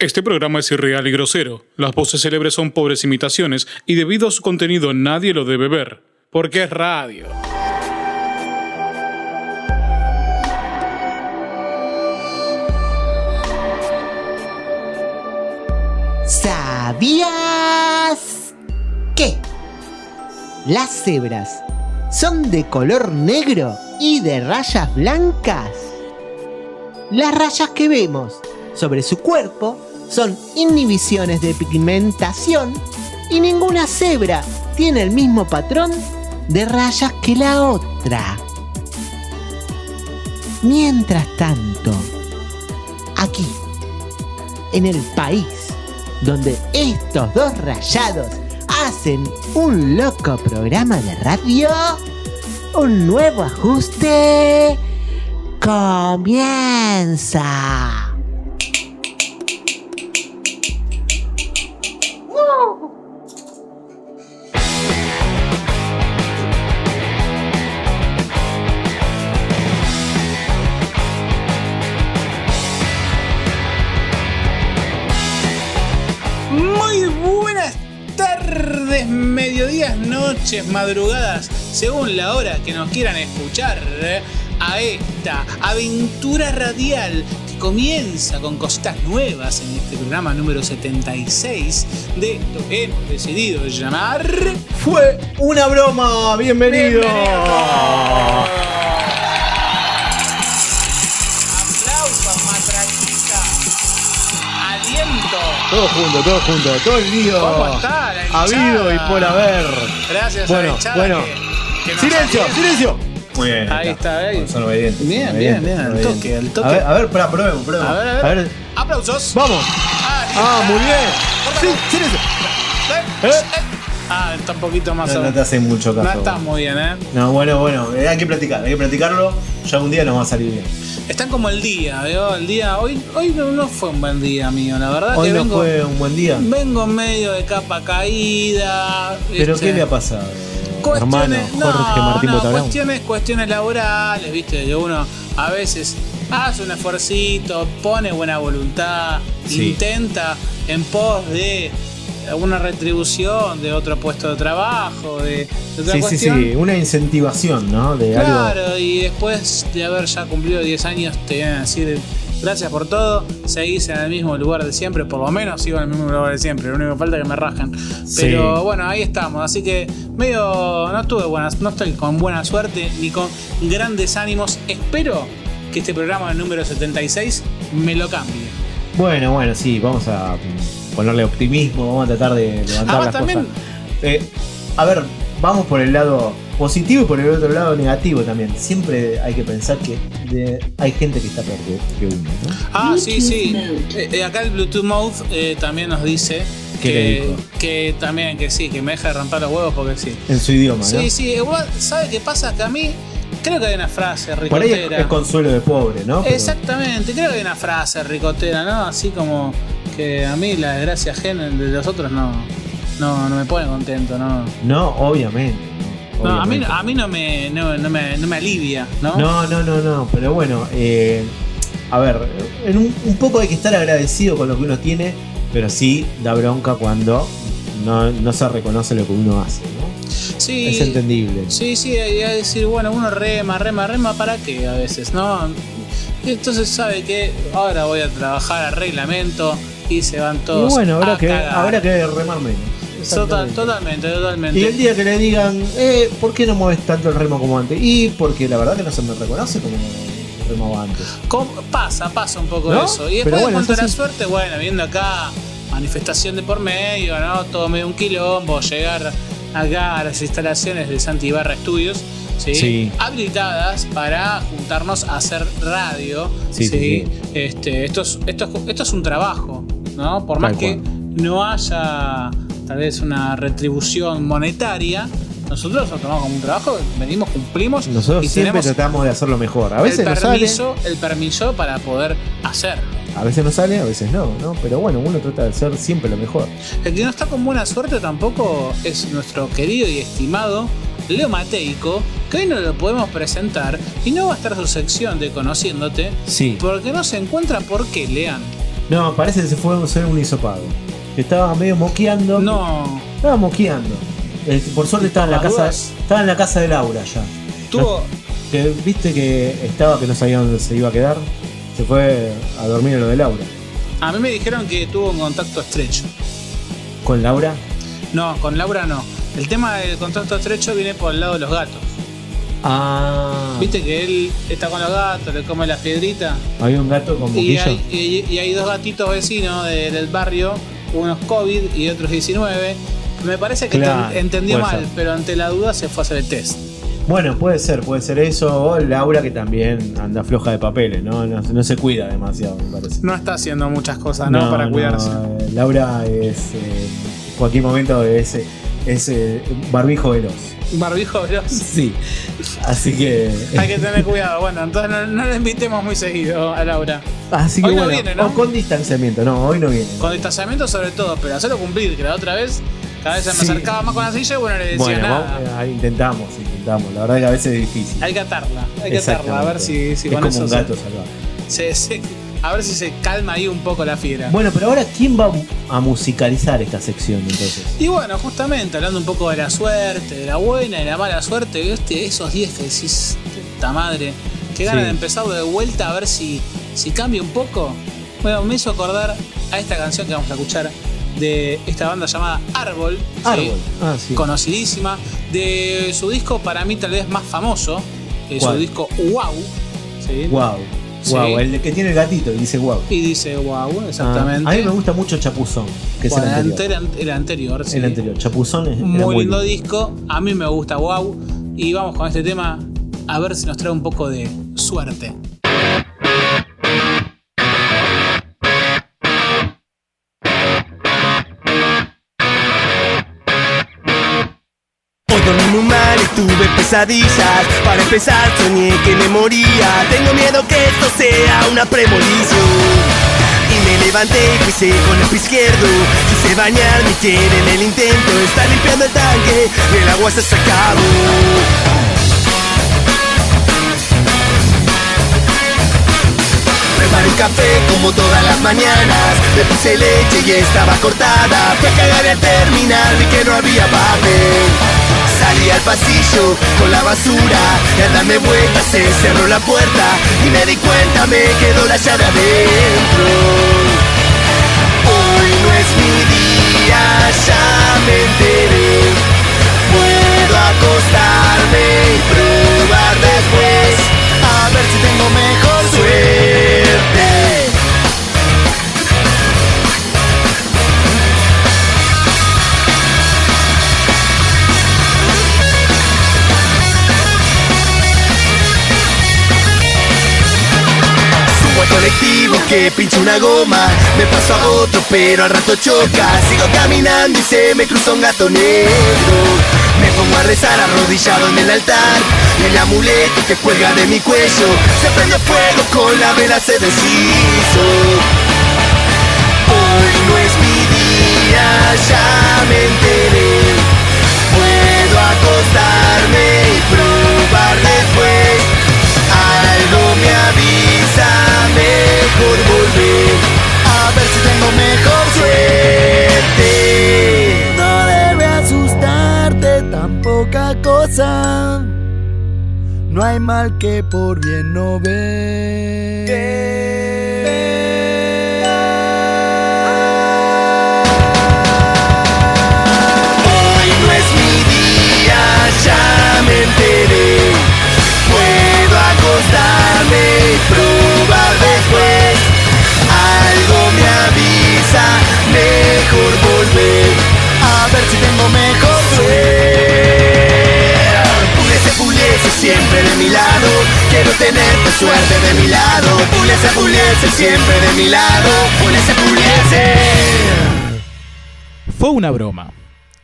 Este programa es irreal y grosero. Las voces célebres son pobres imitaciones y debido a su contenido nadie lo debe ver. Porque es radio. ¿Sabías que las cebras son de color negro y de rayas blancas? Las rayas que vemos sobre su cuerpo son inhibiciones de pigmentación y ninguna cebra tiene el mismo patrón de rayas que la otra. Mientras tanto, aquí, en el país donde estos dos rayados hacen un loco programa de radio, un nuevo ajuste comienza. Noches, madrugadas, según la hora que nos quieran escuchar a esta aventura radial que comienza con cositas nuevas en este programa número 76 de esto que hemos decidido llamar Fue una broma, bienvenido. Aplausos, Todo junto, todo junto, todo el lío ¿Cómo está la hinchada? habido y por haber. Gracias a Bueno, la bueno. que- que nos Silencio, silencio. Muy bien. Ahí está, ahí. Son obedientes. Bien, bien, bien, al toque, al toque. A ver, a ver, para, probemos, probemos. A ver, a ver. Aplausos. Vamos. Ah, está. muy bien. Sí, silencio. Eh, ¿Eh? Ah, está un poquito más No, no te hace mucho caso. No está muy bien, ¿eh? No, bueno, bueno, eh, hay que platicar, hay que platicarlo. Ya un día nos va a salir bien. Están como el día, ¿veo? El día. Hoy, hoy no, no fue un buen día mío, la verdad Hoy que no vengo. fue un buen día. Vengo medio de capa caída. ¿Pero qué le ha pasado? Hermano, Cuestiones, Jorge no, Martín no, Botabrón. cuestiones, cuestiones laborales, viste, que uno a veces hace un esfuercito, pone buena voluntad, Sí. intenta en pos de una retribución de otro puesto de trabajo, de, de otra Sí, sí, cuestión. sí, una incentivación, ¿no? De algo. Claro, y después de haber ya cumplido 10 años, te vienen a decir gracias por todo, seguís en el mismo lugar de siempre, por lo menos sigo en el mismo lugar de siempre, lo único que falta es que me rajen. Pero Sí. bueno, ahí estamos, así que medio no tuve buenas, no estoy con buena suerte ni con grandes ánimos. Espero que este programa número 76 me lo cambie. Bueno, bueno, sí, vamos a ponerle optimismo, vamos a tratar de levantar Ah, ¿vos las también? cosas. Eh, a ver, vamos por el lado positivo y por el otro lado negativo también. Siempre hay que pensar que de- hay gente que está peor que, que uno, ¿no? Ah, sí, sí. Eh, eh, acá el Bluetooth Mode eh, también nos dice ¿Qué le que, que también que sí, que me deja de romper los huevos porque sí. En su idioma, ¿no? Sí, sí, igual, ¿sabe qué pasa? Que a mí creo que hay una frase Por ahí es, ricotera. es consuelo de pobre, ¿no? Pero- Exactamente, creo que hay una frase ricotera, ¿no? Así como que a mí la desgracia ajena de los otros no, no, no me pone contento, ¿no? No, obviamente. No, a mí, a mí no, me, no, no me, no me alivia, ¿no? No, no, no, no, pero bueno, eh, a ver, en un, un poco hay que estar agradecido con lo que uno tiene, pero sí da bronca cuando no, no se reconoce lo que uno hace, ¿no? sí, Es entendible. Sí, sí, hay que decir, bueno, uno rema, rema, rema, ¿para qué a veces, no? Entonces sabe que ahora voy a trabajar a reglamento y se van Y todos bueno, habrá a que, cagar. habrá que remar menos. Total- totalmente, totalmente. Y el día que le digan, eh, ¿por qué no mueves tanto el remo como antes? Y porque la verdad que no se me reconoce como remaba antes. ¿Cómo? Pasa, pasa un poco ¿No? eso. Y Pero después bueno, en cuanto a la sí. suerte, bueno, viendo acá manifestación de por medio, ¿no? Todo medio un quilombo, llegar acá a las instalaciones de Santibarra Studios, ¿sí? Sí. Habilitadas para juntarnos a hacer radio, sí. Este, esto, es, esto, es- esto es un trabajo, ¿no? Por más que no haya tal vez una retribución monetaria, nosotros lo tomamos como un trabajo, venimos, cumplimos Nosotros y siempre tratamos de hacerlo mejor. A veces el no sale, el permiso para poder hacerlo. a veces no sale, a veces no, ¿no? Pero bueno, uno trata de hacer siempre lo mejor. El que no está con buena suerte tampoco es nuestro querido y estimado Leo Mateico, que hoy no lo podemos presentar y no va a estar su sección de Conociéndote, Sí. porque no se encuentra por qué, Lean. No, parece que se fue a hacer un hisopado. Que estaba medio moqueando. No. Estaba moqueando. Eh, por suerte estaba en la casa. dudas. Estaba en la casa de Laura ya. Tuvo. Que viste que estaba que no sabía dónde se iba a quedar. Se fue a dormir en lo de Laura. A mí me dijeron que tuvo un contacto estrecho. ¿Con Laura? No, con Laura no. El tema del contacto estrecho viene por el lado de los gatos. Ah. Viste que él está con los gatos, le come las piedritas. Había un gato con Y boquillo. hay, y- y hay dos gatitos vecinos de- del barrio, unos COVID y otros 19. Me parece que Claro, enten- entendió puede mal, ser. pero ante la duda se fue a hacer el test. Bueno, puede ser, puede ser eso. O Laura que también anda floja de papeles, ¿no? No, no se cuida demasiado, me parece. No está haciendo muchas cosas, ¿no? Para cuidarse. eh, Laura es. eh, en cualquier momento es, es eh, barbijo veloz. Barbijo veloz. Sí. Así que. Hay que tener cuidado. Bueno, entonces no, no la invitemos muy seguido a Laura. Así que Hoy no viene, ¿no? o con distanciamiento, no, hoy no viene. Con distanciamiento sobre todo, pero hacerlo cumplir, que la otra vez cada vez se me Sí. acercaba más con la silla y bueno, le decía Bueno, nada. vamos, eh, intentamos, intentamos. La verdad que a veces es difícil. Hay que atarla, hay que atarla, a ver si, si es con como eso un gato salvaje. se- se- a ver si se calma ahí un poco la fiera. Bueno, pero ahora, ¿quién va a musicalizar esta sección entonces? Y bueno, justamente hablando un poco de la suerte, de la buena y la mala suerte, ¿viste? esos días que decís, puta madre, que ganas Sí. de empezar de vuelta a ver si, si cambia un poco. Bueno, me hizo acordar a esta canción que vamos a escuchar de esta banda llamada Árbol. ¿sí? Árbol. Ah, sí. Conocidísima. De su disco, para mí tal vez más famoso, eh, su disco Wow. ¿sí? Wow. Sí. Wow, el que tiene el gatito y dice wow. Y dice Wow, exactamente. Ah, a mí me gusta mucho Chapuzón, que es Bueno, el el anterior. el anterior, sí. El anterior. Chapuzón es era Muy lindo lindo. disco, a mí me gusta Wow. Y vamos con este tema a ver si nos trae un poco de suerte. Dormí muy mal y tuve pesadillas. Para empezar soñé que me moría. Tengo miedo que esto sea una premonición. Y me levanté y pisé con el pie izquierdo. Quise bañar mi piel en el intento. Está limpiando el tanque y el agua se ha sacado. Preparé un café como todas las mañanas. Le puse leche y estaba cortada. Fui a cagar y al terminar. Vi que no había papel Salí al pasillo con la basura Y al darme vueltas se cerró la puerta Y me di cuenta me quedó la llave adentro. Hoy no es mi día, ya me enteré. Puedo acostarme y probar después A ver si tengo mejor suerte colectivo que pincha una goma. Me paso a otro pero al rato choca. Sigo caminando y se me cruza un gato negro. Me pongo a rezar arrodillado en el altar Y el amuleto que cuelga de mi cuello. Se prende fuego con la vela se deshizo mal que por bien no Hoy no es mi día, ya me enteré. Puedo acostarme y probar después. Algo me avisa, mejor volver. A ver si tengo mejor siempre de mi lado. Quiero tenerte suerte de mi lado. Pulese, pulese siempre de mi lado. Fue una broma.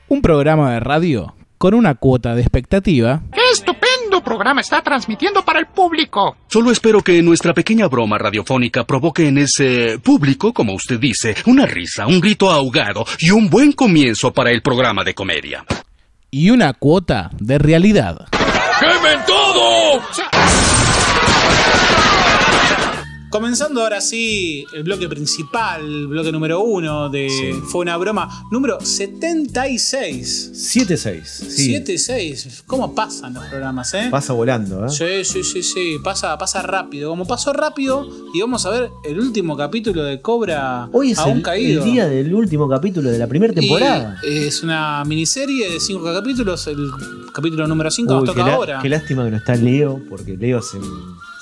Un programa de radio con una cuota de expectativa ¡Qué estupendo programa está transmitiendo para el público! Solo espero que nuestra pequeña broma radiofónica provoque en ese público, como usted dice, una risa, un grito ahogado y un buen comienzo para el programa de comedia. y una cuota de realidad. ¡Quemen todo! Comenzando ahora sí el bloque principal, bloque número uno de Fue una broma, número 76. 7-6. Sí. 7-6. ¿Cómo pasan los programas, eh? Pasa volando, ¿eh? Sí, sí, sí, sí. Pasa, pasa rápido. Como pasó rápido, y vamos a ver el último capítulo de Cobra Hoy es aún el, caído. el día del último capítulo de la primera temporada. Y es una miniserie de cinco capítulos. El capítulo número 5 nos toca ahora. qué lástima que no está Leo, porque Leo se,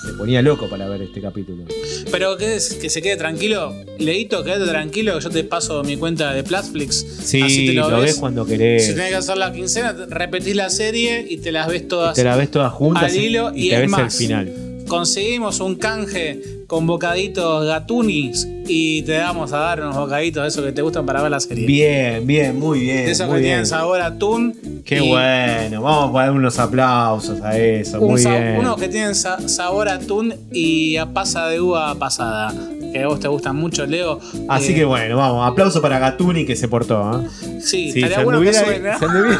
se ponía loco para ver este capítulo. Pero que, es- que se quede tranquilo. Leito, quédate tranquilo yo te paso mi cuenta de Platflix. Sí, Así te lo, lo ves. ves cuando querés. Si tenés que hacer la quincena, repetís la serie y te las ves todas. Te la ves todas juntas al y- hilo y, y te es ves el más. final. Conseguimos un canje con bocaditos gatunis y te vamos a dar unos bocaditos de esos que te gustan para ver la serie. Bien, bien, muy bien. de esos que bien. tienen sabor a atún. Qué y bueno, vamos a poner unos aplausos a eso. un muy bien. Unos que tienen sa- sabor a atún y a pasa de uva pasada. Que a vos te gustan mucho, Leo. Así Eh, que bueno, vamos, aplauso para Gatuni que se portó. ¿eh? Sí, Sí, estaría se bueno que suene. se anduviera,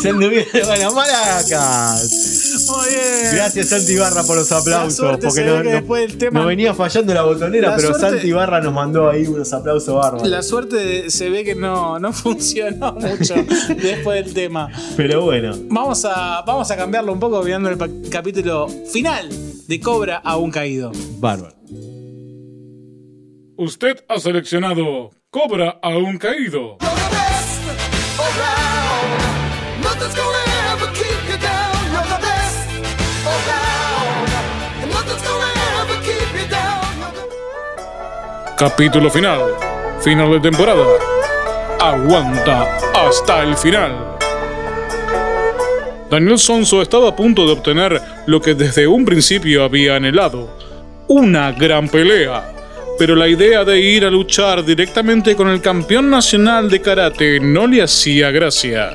se anduviera, bueno, maracas. Muy bien. Gracias Santi Barra por los aplausos, porque no, ve que no- después del tema- no venía fallando la botonera, La pero suerte- Santi Barra nos mandó ahí unos aplausos bárbaros. La suerte se ve que no, no funcionó mucho después del tema. Pero bueno, Vamos a, vamos a cambiarlo un poco viendo el capítulo final de Cobra aún caído. bárbaro. Usted ha seleccionado Cobra aún caído. Capítulo final. Final de temporada. Aguanta hasta el final. Daniel Sonso estaba a punto de obtener lo que desde un principio había anhelado. Una gran pelea. Pero la idea de ir a luchar directamente con el campeón nacional de karate no le hacía gracia.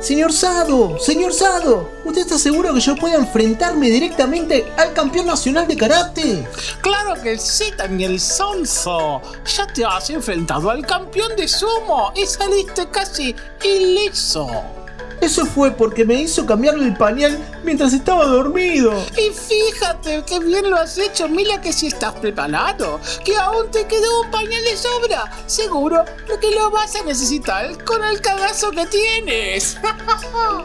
Señor Sado, señor Sado, ¿usted está seguro que yo pueda enfrentarme directamente al campeón nacional de karate? Claro que sí, Daniel Sonso. Ya te has enfrentado al campeón de sumo y saliste casi ileso. Eso fue porque me hizo cambiarle el pañal mientras estaba dormido. Y fíjate qué bien lo has hecho. Mira que si estás preparado, que aún te quedó un pañal de sobra. Seguro que lo vas a necesitar con el cagazo que tienes.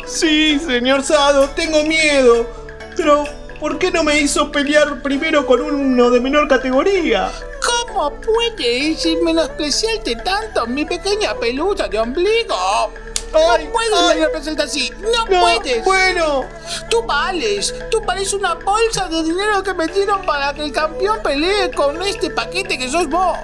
Sí, señor Sado, tengo miedo. Pero, ¿por qué no me hizo pelear primero con uno de menor categoría? ¿Cómo puedes menospreciarte tanto, mi pequeña pelusa de ombligo? No puedes ay. menospreciarte así, no, No, puedes. bueno. Tú vales, tú vales una bolsa de dinero que metieron para que el campeón pelee con este paquete que sos vos.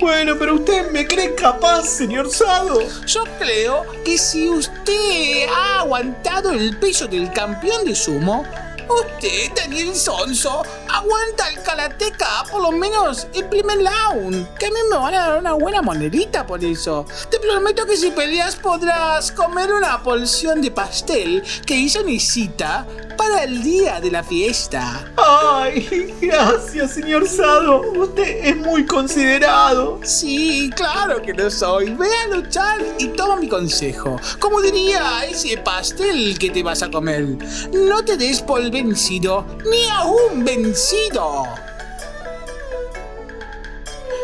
Bueno, pero usted me cree capaz, señor Sado. Yo creo que si usted ha aguantado el peso del campeón de sumo, usted, Daniel Sonso, aguanta el karateca por lo menos el primer round. Que a mí me van a dar una buena monedita por eso. Te prometo que si peleas podrás comer una porción de pastel que hizo Nisita para el día de la fiesta. Ay, gracias, señor Sado. Usted es muy considerado. Sí, claro que lo soy. Ve a luchar y toma mi consejo. Como diría ese pastel que te vas a comer. No te des por vencido, ni aún vencido.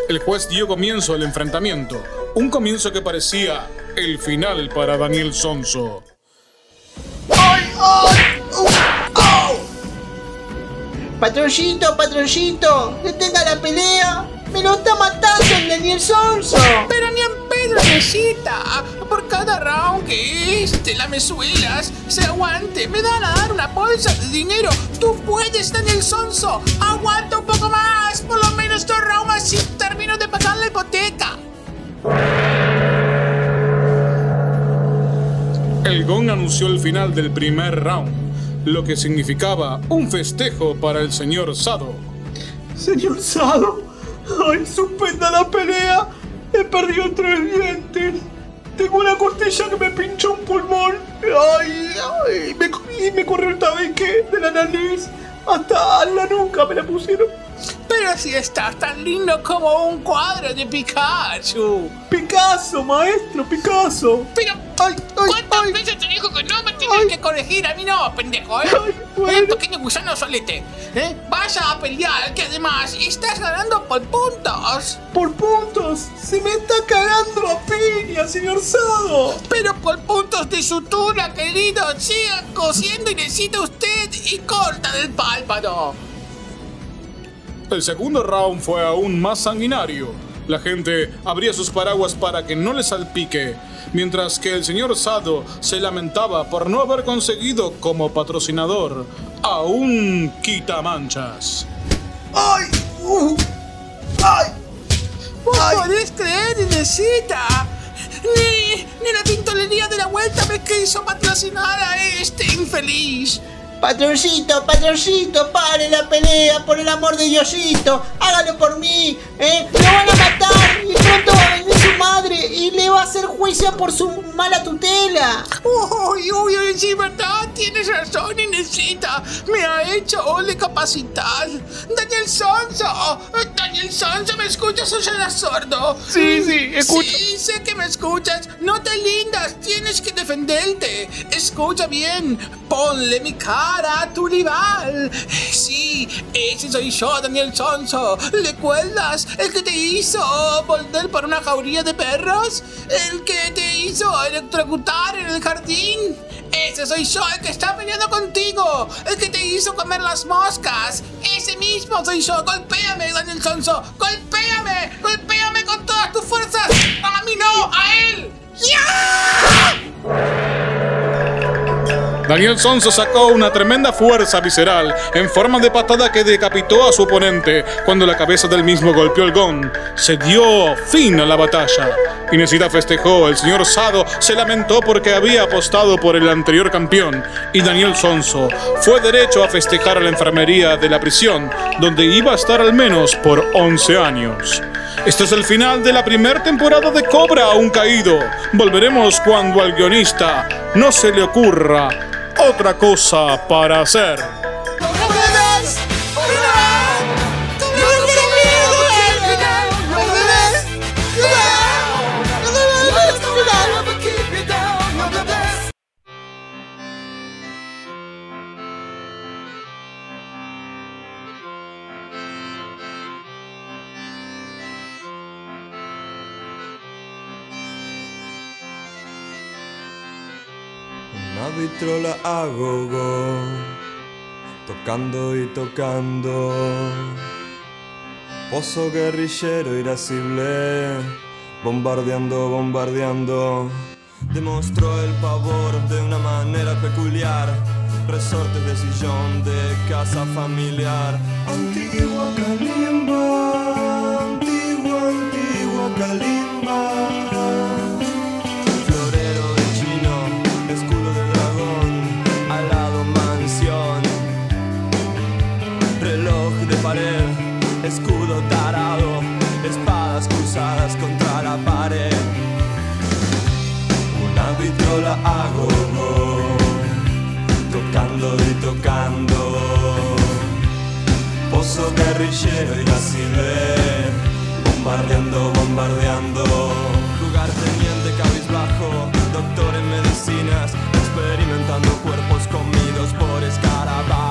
El juez dio comienzo al enfrentamiento, un comienzo que parecía el final para Daniel Sonso. Patroncito, patroncito, detenga la pelea. Me lo está matando el Daniel Sonso. Pero ni en pedo necesita. Por cada round que este lamezuelas se aguante, me dan a dar una bolsa de dinero. Tú puedes, Daniel Sonso. Aguanta un poco más. Por lo menos dos rounds así termino de pagar la hipoteca. El gong anunció el final del primer round, lo que significaba un festejo para el señor Sado. Señor Sado, ay, suspenda la pelea. He perdido tres dientes. Tengo una costilla que me pinchó un pulmón. Ay, ay, me, y me corrió el tabique de la nariz. Hasta la nuca me la pusieron. Pero si estás tan lindo como un cuadro de Pikachu. Picasso, maestro, Picasso. Pero, Ay, ay, ¿cuántas ay, veces te dijo que corregir? A mí no, pendejo, ¿eh? ay, Eh, pequeño gusano solete. ¿eh? Vaya a pelear, que además estás ganando por puntos. Por puntos. Se me está cagando a piña, señor Sado. Pero por puntos de sutura, querido. Siga cosiendo y necesita usted y corta del pálpano. El segundo round fue aún más sanguinario. La gente abría sus paraguas para que no le salpique, mientras que el señor Sado se lamentaba por no haber conseguido como patrocinador a un quitamanchas. ¡Ay! ¡Uh! ¡Ay! ¿Vos podés creer, Inesita? Ni, ni la tintolería de la vuelta me quiso patrocinar a este infeliz. Patroncito, patroncito, pare la pelea, por el amor de Diosito, hágalo por mí, ¿eh? Lo van a matar y pronto va a venir su madre y le va a hacer juicio por su mala tutela. Uy, uy, uy, sí, verdad, tienes razón, Inesita. Me ha hecho ole capacitar. Daniel Sonso, Daniel Sonso, ¿me escuchas o serás sordo? Sí, sí, escucho. Sí, sé que me escuchas. No te lindas, tienes que defenderte. Escucha bien, ponle mi cara a tu rival. Sí, ese soy yo, Daniel Sonso. ¿Recuerdas? El que te hizo volver por una jauría de perros. El que te hizo electrocutar en el jardín. Ese soy yo, el que está peleando contigo. El que te hizo comer las moscas. Ese mismo soy yo. Golpéame, Daniel Sonso. Golpéame. Golpéame con todas tus fuerzas. A mí no, a él. Daniel Sonso sacó una tremenda fuerza visceral en forma de patada que decapitó a su oponente cuando la cabeza del mismo golpeó el gong. Se dio fin a la batalla. Inesita festejó, el señor Sado se lamentó porque había apostado por el anterior campeón y Daniel Sonso fue derecho a festejar a la enfermería de la prisión, donde iba a estar al menos por 11 años. Este es el final de la primera temporada de Cobra a un caído. Volveremos cuando al guionista no se le ocurra otra cosa para hacer. Tocando y tocando. Pozo guerrillero irascible, bombardeando, bombardeando. Demostró el pavor de una manera peculiar. Resortes de sillón de casa familiar. Antigua Kalimba, antigua, antigua Kalimba. Escudo tarado, espadas cruzadas contra la pared. Una vitrola gogo, tocando y tocando. Pozo guerrillero irascible, bombardeando, bombardeando. Lugar teniente cabizbajo, doctor en medicinas, experimentando cuerpos comidos por escarabajos.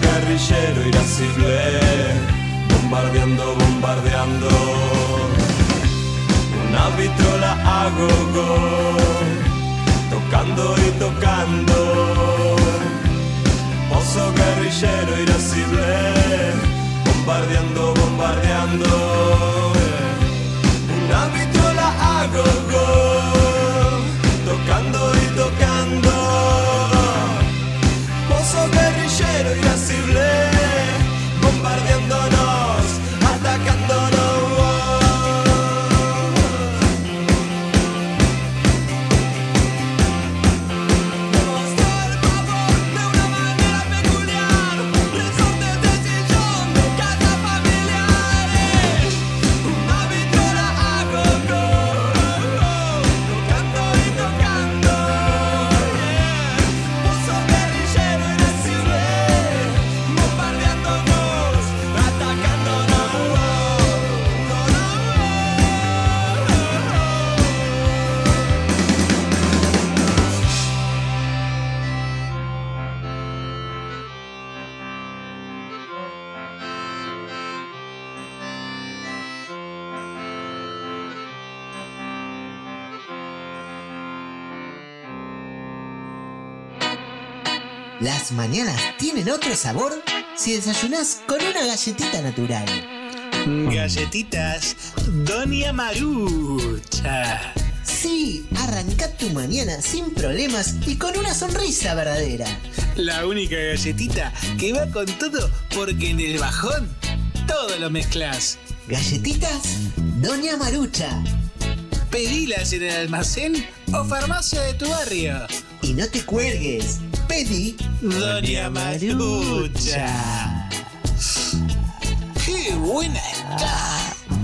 Guerrillero irascible, bombardeando, bombardeando. Una vitrola a gogo, tocando y tocando. Pozo guerrillero irascible, bombardeando, bombardeando. Una vitrola a gogo, tocando y tocando. Pozo guerrillero cheiro assim inacível. Las mañanas tienen otro sabor si desayunás con una galletita natural. Galletitas Doña Marucha. Sí, arranca tu mañana sin problemas y con una sonrisa verdadera. La única galletita que va con todo porque en el bajón todo lo mezclas. Galletitas Doña Marucha. Pedilas en el almacén o farmacia de tu barrio. Y no te cuelgues. Pedí Doña Marucha. ¡Qué buena está!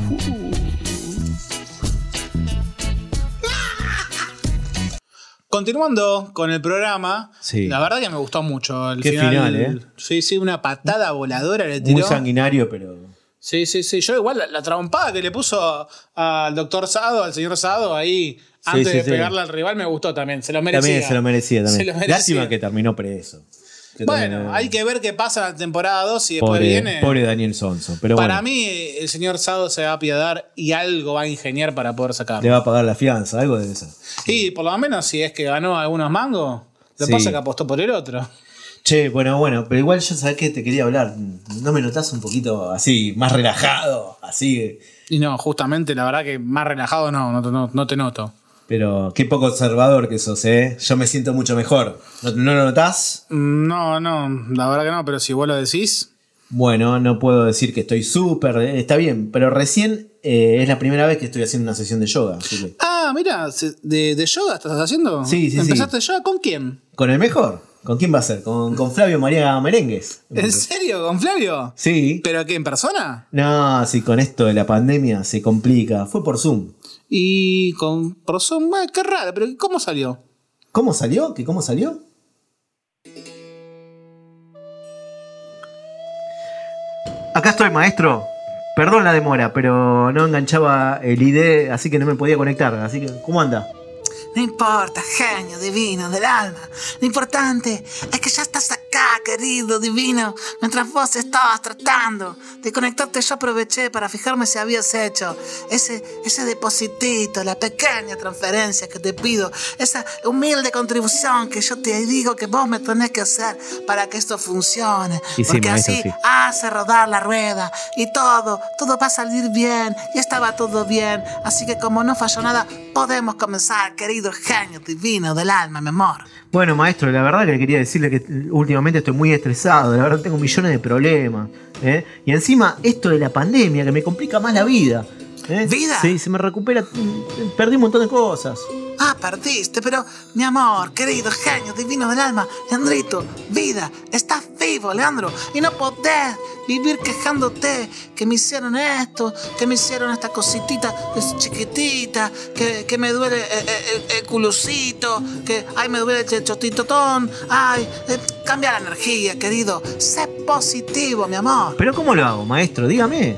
Continuando con el programa, Sí. la verdad que me gustó mucho el Qué final, ¿eh? Sí, sí, una patada voladora le Muy tiró. sanguinario, pero. Sí, sí, sí. Yo igual la, la trompada que le puso al doctor Sado, al señor Sado, ahí, antes sí, de pegarle al rival, me gustó también. Se lo merecía. También se lo merecía. También. Se lo merecía. Lástima que terminó preso. Que Bueno, también, hay que ver qué pasa en la temporada 2 y después Pobre, viene. pobre Daniel Sonso. Pero para bueno, mí, el señor Sado se va a apiadar y algo va a ingeniar para poder le sacarlo. va a pagar la fianza, algo de eso. Y por lo menos, si es que ganó algunos mangos, lo pasa es que apostó por el otro. Che, bueno, bueno, pero igual yo sabés que te quería hablar. ¿No me notás un poquito así, más relajado? Así. Y no, justamente, la verdad que más relajado no, no, no- no te noto. Pero qué poco observador que sos, ¿eh? Yo me siento mucho mejor. ¿No, no lo notás? No, no, la verdad que no, pero si vos lo decís. Bueno, no puedo decir que estoy súper. eh, Está bien, pero recién eh, es la primera vez que estoy haciendo una sesión de yoga. que- Ah, mira, de, de yoga estás haciendo. Sí, sí, sí. ¿Empezaste yoga con quién? ¿Con el mejor? ¿Con quién va a ser? ¿Con, con Flavio María Merengues? ¿En serio? ¿Con Flavio? Sí. ¿Pero qué, en persona? No, si con esto de la pandemia se complica. Fue por Zoom. Y con bueno, qué raro, pero ¿cómo salió? ¿Cómo salió? ¿Qué cómo salió? Acá estoy, maestro. Perdón la demora, pero no enganchaba el ID, así que no me podía conectar. Así que, ¿cómo anda? No importa, genio divino del alma. Lo importante es que ya estás acá, querido divino. Mientras vos estabas tratando de conectarte, yo aproveché para fijarme si habías hecho ese, ese depositito, la pequeña transferencia que te pido, esa humilde contribución que yo te digo que vos me tenés que hacer para que esto funcione. Y Porque así sí. hace rodar la rueda y todo, todo va a salir bien. Y estaba todo bien. Así que como no falló nada, podemos comenzar, querido genio divino del alma, mi amor. Bueno, maestro, la verdad que quería decirle que últimamente estoy muy estresado. La verdad tengo millones de problemas. ¿eh? Y encima, esto de la pandemia que me complica más la vida. ¿Eh? ¿Vida? Sí, se me recupera. Perdí un montón de cosas. Ah, perdiste, pero mi amor, querido genio divino del alma, Leandrito, vida, estás vivo, Leandro, y no podés vivir quejándote que me hicieron esto, que me hicieron esta cositita chiquitita, que, que me duele el, el- el culusito, que ay me duele el chotitotón, ay, eh, cambia la energía, querido, sé positivo, mi amor. Pero ¿cómo lo hago, maestro? Dígame.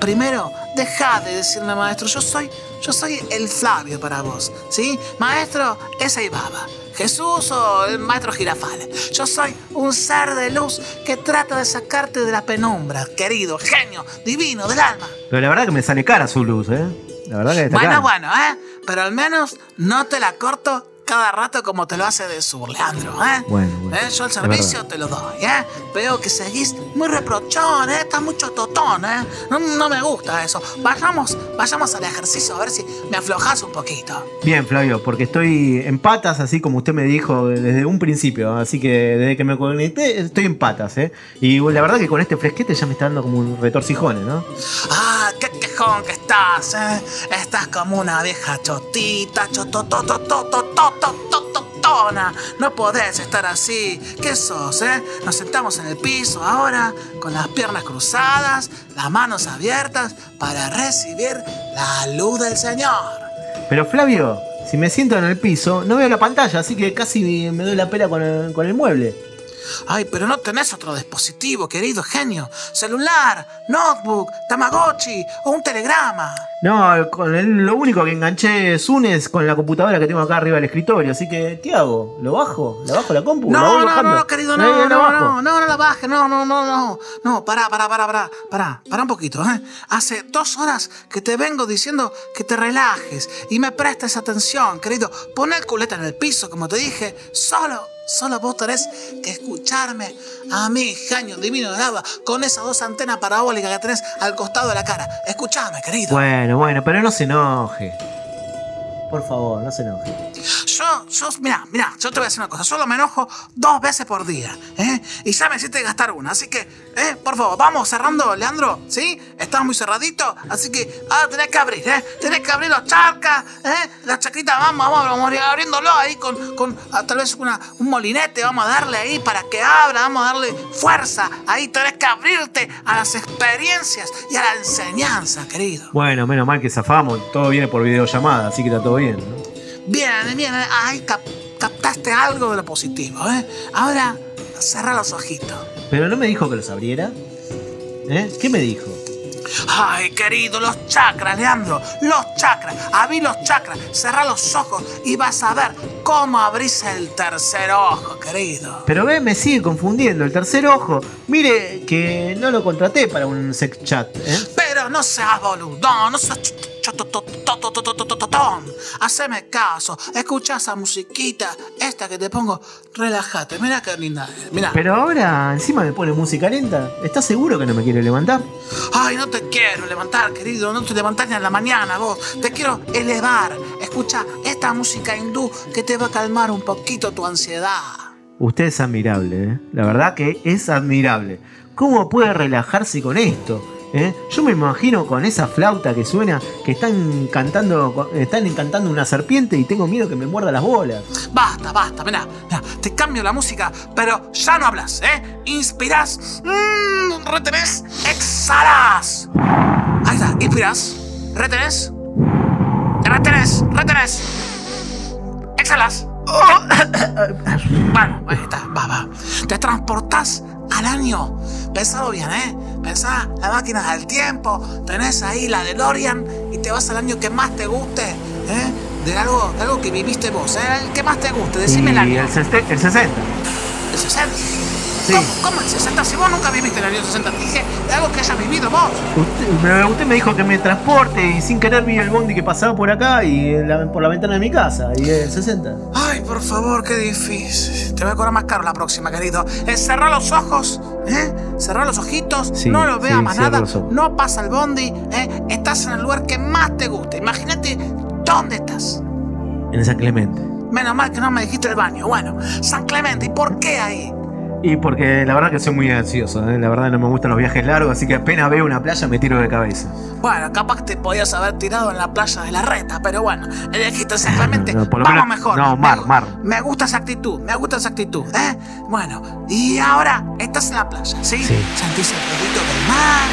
Primero, deja de decirme maestro, yo soy, yo soy el Flavio para vos, ¿sí? Maestro es Ibaba. Jesús o el maestro Girafales. Yo soy un ser de luz que trata de sacarte de la penumbra, querido, genio, divino del alma. Pero la verdad que me sale cara su luz, ¿eh? La verdad que está cara. Bueno, bueno, ¿eh? Pero al menos no te la corto cada rato como te lo hace de sur, Leandro, ¿eh? Bueno, bueno. ¿Eh? Yo el servicio te lo doy, ¿eh? Veo que seguís muy reprochón, ¿eh? Estás mucho totón, ¿eh? No, no me gusta eso. Vayamos, vayamos al ejercicio a ver si me aflojas un poquito. Bien, Flavio, porque estoy en patas, así como usted me dijo desde un principio. Así que desde que me conecté, estoy en patas, ¿eh? Y la verdad que con este fresquete ya me está dando como un retorcijones, ¿no? Ah, qué quejón que estás, ¿eh? Estás como una vieja chotita, tototona. No podés estar así. ¿Qué sos, eh? Nos sentamos en el piso ahora, con las piernas cruzadas, las manos abiertas, para recibir la luz del Señor. Pero Flavio, si me siento en el piso, no veo la pantalla, así que casi me doy la pera con el, con el mueble. Ay, pero no tenés otro dispositivo, querido genio. Celular, notebook, tamagotchi o un telegrama. No, con el- lo único que enganché es Unes con la computadora que tengo acá arriba del escritorio, así que, ¿qué hago? ¿Lo bajo? ¿La bajo la compu? ¿La No, voy no, bajando? no, no, querido, no, la no, bajo. no, no, no la bajes, no, no, no, no, no, pará, pará, pará, pará, pará, pará un poquito, ¿eh? Hace dos horas que te vengo diciendo que te relajes y me prestes atención, querido. Pon el culete en el piso, como te dije, solo Solo vos tenés que escucharme a mí, Jaño Divino del Alba, con esas dos antenas parabólicas que tenés al costado de la cara. Escuchame, querido. Bueno, bueno, pero no se enoje. Por favor, no se enoje. Yo, yo, mira, mira, yo te voy a decir una cosa. Solo me enojo dos veces por día, ¿eh? Y ya me hiciste gastar una. Así que, ¿eh? Por favor, vamos cerrando, Leandro, ¿sí? Estás muy cerradito, así que ahora tenés que abrir, ¿eh? Tenés que abrir los charcas, ¿eh? Las chacritas, vamos, vamos, vamos abriéndolo ahí con, con ah, tal vez una, un molinete, vamos a darle ahí para que abra, vamos a darle fuerza. Ahí tenés que abrirte a las experiencias y a la enseñanza, querido. Bueno, menos mal que zafamos. Todo viene por videollamada, así que está todo bien bien. Bien, bien, ay, captaste algo de lo positivo, ¿eh? Ahora, cerra los ojitos. Pero no me dijo que los abriera. ¿Eh? ¿Qué me dijo? Ay, querido, los chakras, Leandro, los chakras, abrí los chakras, cerrá los ojos y vas a ver cómo abrís el tercer ojo, querido. Pero ve, me sigue confundiendo, el tercer ojo. Mire que no lo contraté para un sex chat, ¿eh? Pero no seas boludo, no seas... Haceme caso, escucha esa musiquita, esta que te pongo, relájate, mira qué linda mira. Pero ahora encima me pone música lenta. ¿Estás seguro que no me quiere levantar? Ay, no te quiero levantar, querido, no te levantás ni en la mañana vos. Te quiero elevar. Escucha esta música hindú que te va a calmar un poquito tu ansiedad. Usted es admirable, ¿eh? La verdad que es admirable. ¿Cómo puede relajarse con esto? ¿Eh? Yo me imagino con esa flauta que suena que están cantando, están encantando una serpiente y tengo miedo que me muerda las bolas. Basta, basta, mirá, mirá, te cambio la música, pero ya no hablas, ¿eh? Inspirás, mmm, retenés, exhalás. Ahí está, inspirás, retenés, retenés, retenés, exhalás. Bueno, ahí está, va, va. Te transportás al año. Pensado bien, ¿eh? Pensá la máquina del tiempo, tenés ahí la DeLorean y te vas al año que más te guste, ¿eh? De algo, de algo que viviste vos, ¿eh? El que más te guste, decime el año. el, el 60. ¿El 60? Sí. ¿Cómo, ¿Cómo el 60? Si vos nunca viviste el año 60, te dije algo que hayas vivido vos. Usted, me- usted me dijo que me transporte y sin querer vi el bondi que pasaba por acá y en la- por la ventana de mi casa. Y el 60. Ay, por favor, qué difícil. Te voy a cobrar más caro la próxima, querido. Eh, cerrá los ojos, ¿eh? Cerrá los ojitos, Sí, no lo veas sí, más nada, no pasa el bondi, ¿eh? Estás en el lugar que más te guste. Imagínate dónde estás. En San Clemente. Menos mal que no me dijiste el baño. Bueno, San Clemente, ¿y por qué ahí? Y porque la verdad que soy muy ansioso, ¿eh? la verdad no me gustan los viajes largos, así que apenas veo una playa me tiro de cabeza. Bueno, capaz te podías haber tirado en la playa de la reta, pero bueno, elegiste San Clemente. No, por lo Vamos menos- mejor. no, mar, me, mar. Me gusta esa actitud, me gusta esa actitud, ¿eh? Bueno, y ahora estás en la playa, ¿sí? Sí. Sentís el ruido del mar,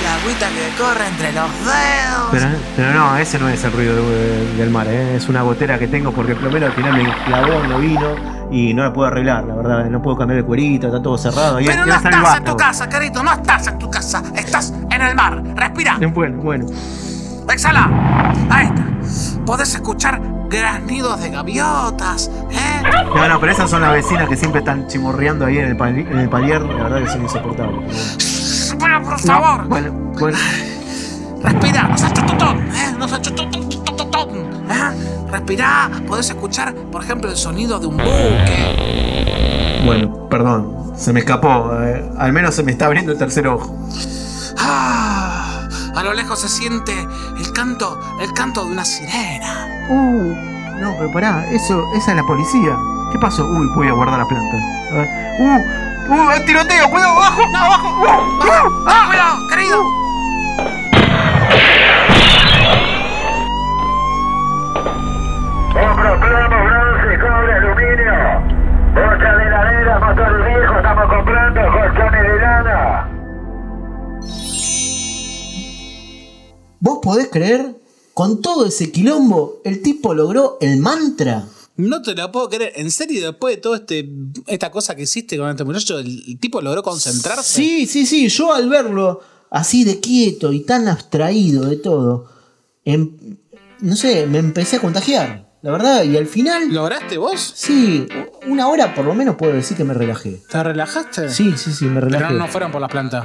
el agüita que corre entre los dedos. Pero, pero no, ese no es el ruido de- del mar, ¿eh? es una gotera que tengo porque el plomero al final me clavó, no vino y no la puedo arreglar, la verdad, no puedo cambiar el cuerito, está todo cerrado. Pero no estás en tu casa, querido, no estás en tu casa, estás en el mar. Respira, Bueno, bueno. exhala. Ahí está. Podés escuchar graznidos de gaviotas, ¿eh? No, no, pero esas son las vecinas que siempre están chimorreando ahí en el, pali- en el palier, la verdad que son insoportables. Bueno, por No, favor. bueno, bueno. Respira, no seas chototón, ¿eh? No seas chototón, ¿eh? Respirá, podés escuchar, por ejemplo, el sonido de un buque. Bueno, perdón, se me escapó. eh, al menos se me está abriendo el tercer ojo. Ah, a lo lejos se siente el canto, el canto de una sirena. Uh, no, pero pará, eso, esa es la policía. ¿Qué pasó? Uy, voy a guardar la planta. Uh, uh, tiroteo, cuidado, abajo, abajo. Uh, uh, ¡Ah, cuidado, querido! Motor viejo, estamos comprando colchones de lana. ¿Vos podés creer? Con todo ese quilombo, el tipo logró el mantra. No te lo puedo creer. En serio, después de toda este, esta cosa que hiciste con este muchacho, el, el tipo logró concentrarse. Sí, sí, sí, yo al verlo así de quieto y tan abstraído de todo, em- no sé, me empecé a contagiar, la verdad, y al final, ¿Lograste vos? sí, una hora por lo menos puedo decir que me relajé. ¿Te relajaste? Sí, sí, sí, me relajé. Pero no fueron por las plantas.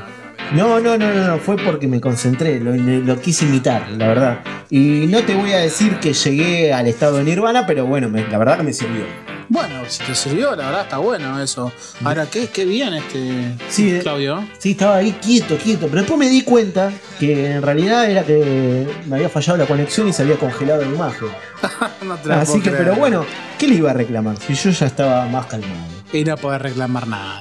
No, no, no, no, no, fue porque me concentré, lo, lo quise imitar, la verdad. Y no te voy a decir que llegué al estado de Nirvana, pero bueno, me- la verdad que me sirvió. Bueno, si te sirvió, la verdad está bueno eso. Ahora, qué, qué bien este Sí, eh, Claudio. Sí, estaba ahí quieto, quieto. Pero después me di cuenta que en realidad era que me había fallado la conexión y se había congelado la imagen. No te la Así puedo que, creer. pero bueno, ¿qué le iba a reclamar? Si yo ya estaba más calmado. Y no podés reclamar nada.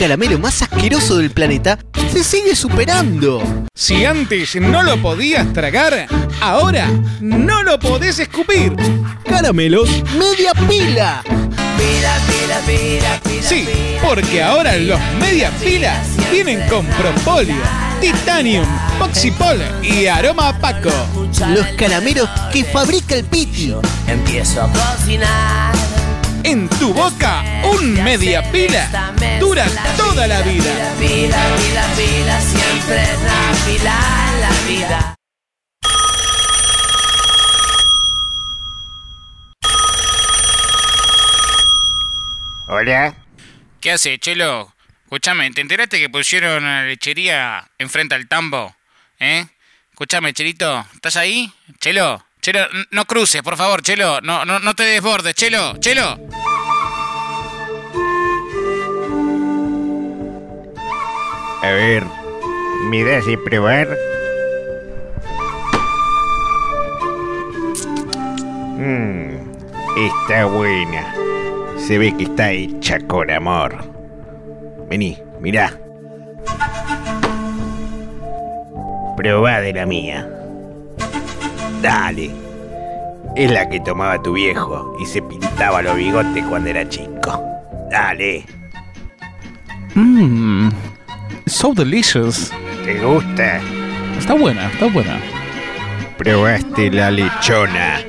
Caramelo más asqueroso del planeta se sigue superando. Si antes no lo podías tragar, ahora no lo podés escupir. Caramelos media pila. Pila, pila, pila, pila. Sí, porque ahora los media pila vienen con propóleo, titanium, oxipol y aroma Paco. Los caramelos que fabrica el Piti. Empiezo a cocinar. En tu boca, un media pila dura toda la vida. Pila, pila, pila, siempre la pila en la vida. Hola. ¿Qué hace, Chelo? Escúchame, ¿te enteraste que pusieron una lechería enfrente al tambo? ¿Eh? Escúchame, Chelito, ¿estás ahí? Chelo, Chelo, no cruces, por favor, Chelo. No, no, no te desbordes, Chelo, Chelo. A ver, miras y probar. Mmm, está buena. Se ve que está hecha con amor. Vení, mirá. Probá de la mía. Dale. Es la que tomaba tu viejo y se pintaba los bigotes cuando era chico. Dale. Mmm. So delicious. ¿Te gusta? Está buena, está buena. Probaste la lechona,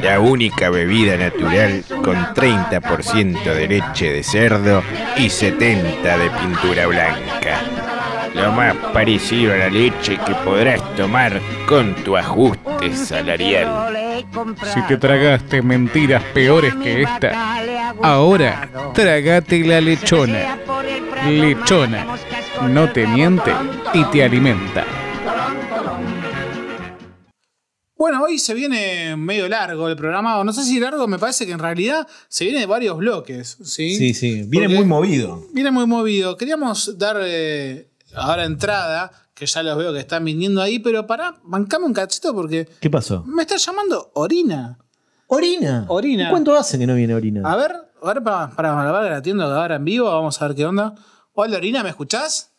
la única bebida natural con 30% de leche de cerdo y 70% de pintura blanca. Lo más parecido a la leche que podrás tomar con tu ajuste salarial. Si te tragaste mentiras peores que esta, ahora trágate la lechona. Lechona. No te miente y te alimenta. Bueno, hoy se viene medio largo el programa, o no sé si largo, me parece que en realidad se viene de varios bloques, ¿sí? Sí, sí, viene Porque muy movido. Viene muy movido. Queríamos dar eh, ahora entrada, que ya los veo que están viniendo ahí, pero para, bancame un cachito porque ¿Qué pasó? me está llamando Orina. ¿Orina? Orina. ¿Y ¿Cuánto hace que no viene Orina? A ver, a ver, para, para, para ver gratiendo ahora en vivo, vamos a ver qué onda. Hola Orina, ¿me escuchás?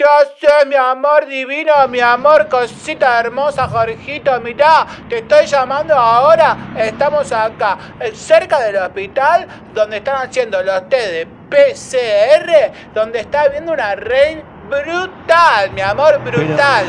¿Qué haces, mi amor divino, mi amor, cosita hermosa, Jorgito? Mirá, te estoy llamando ahora. Estamos acá, eh, cerca del hospital, donde están haciendo los test de PCR, donde está habiendo una red brutal, mi amor, brutal.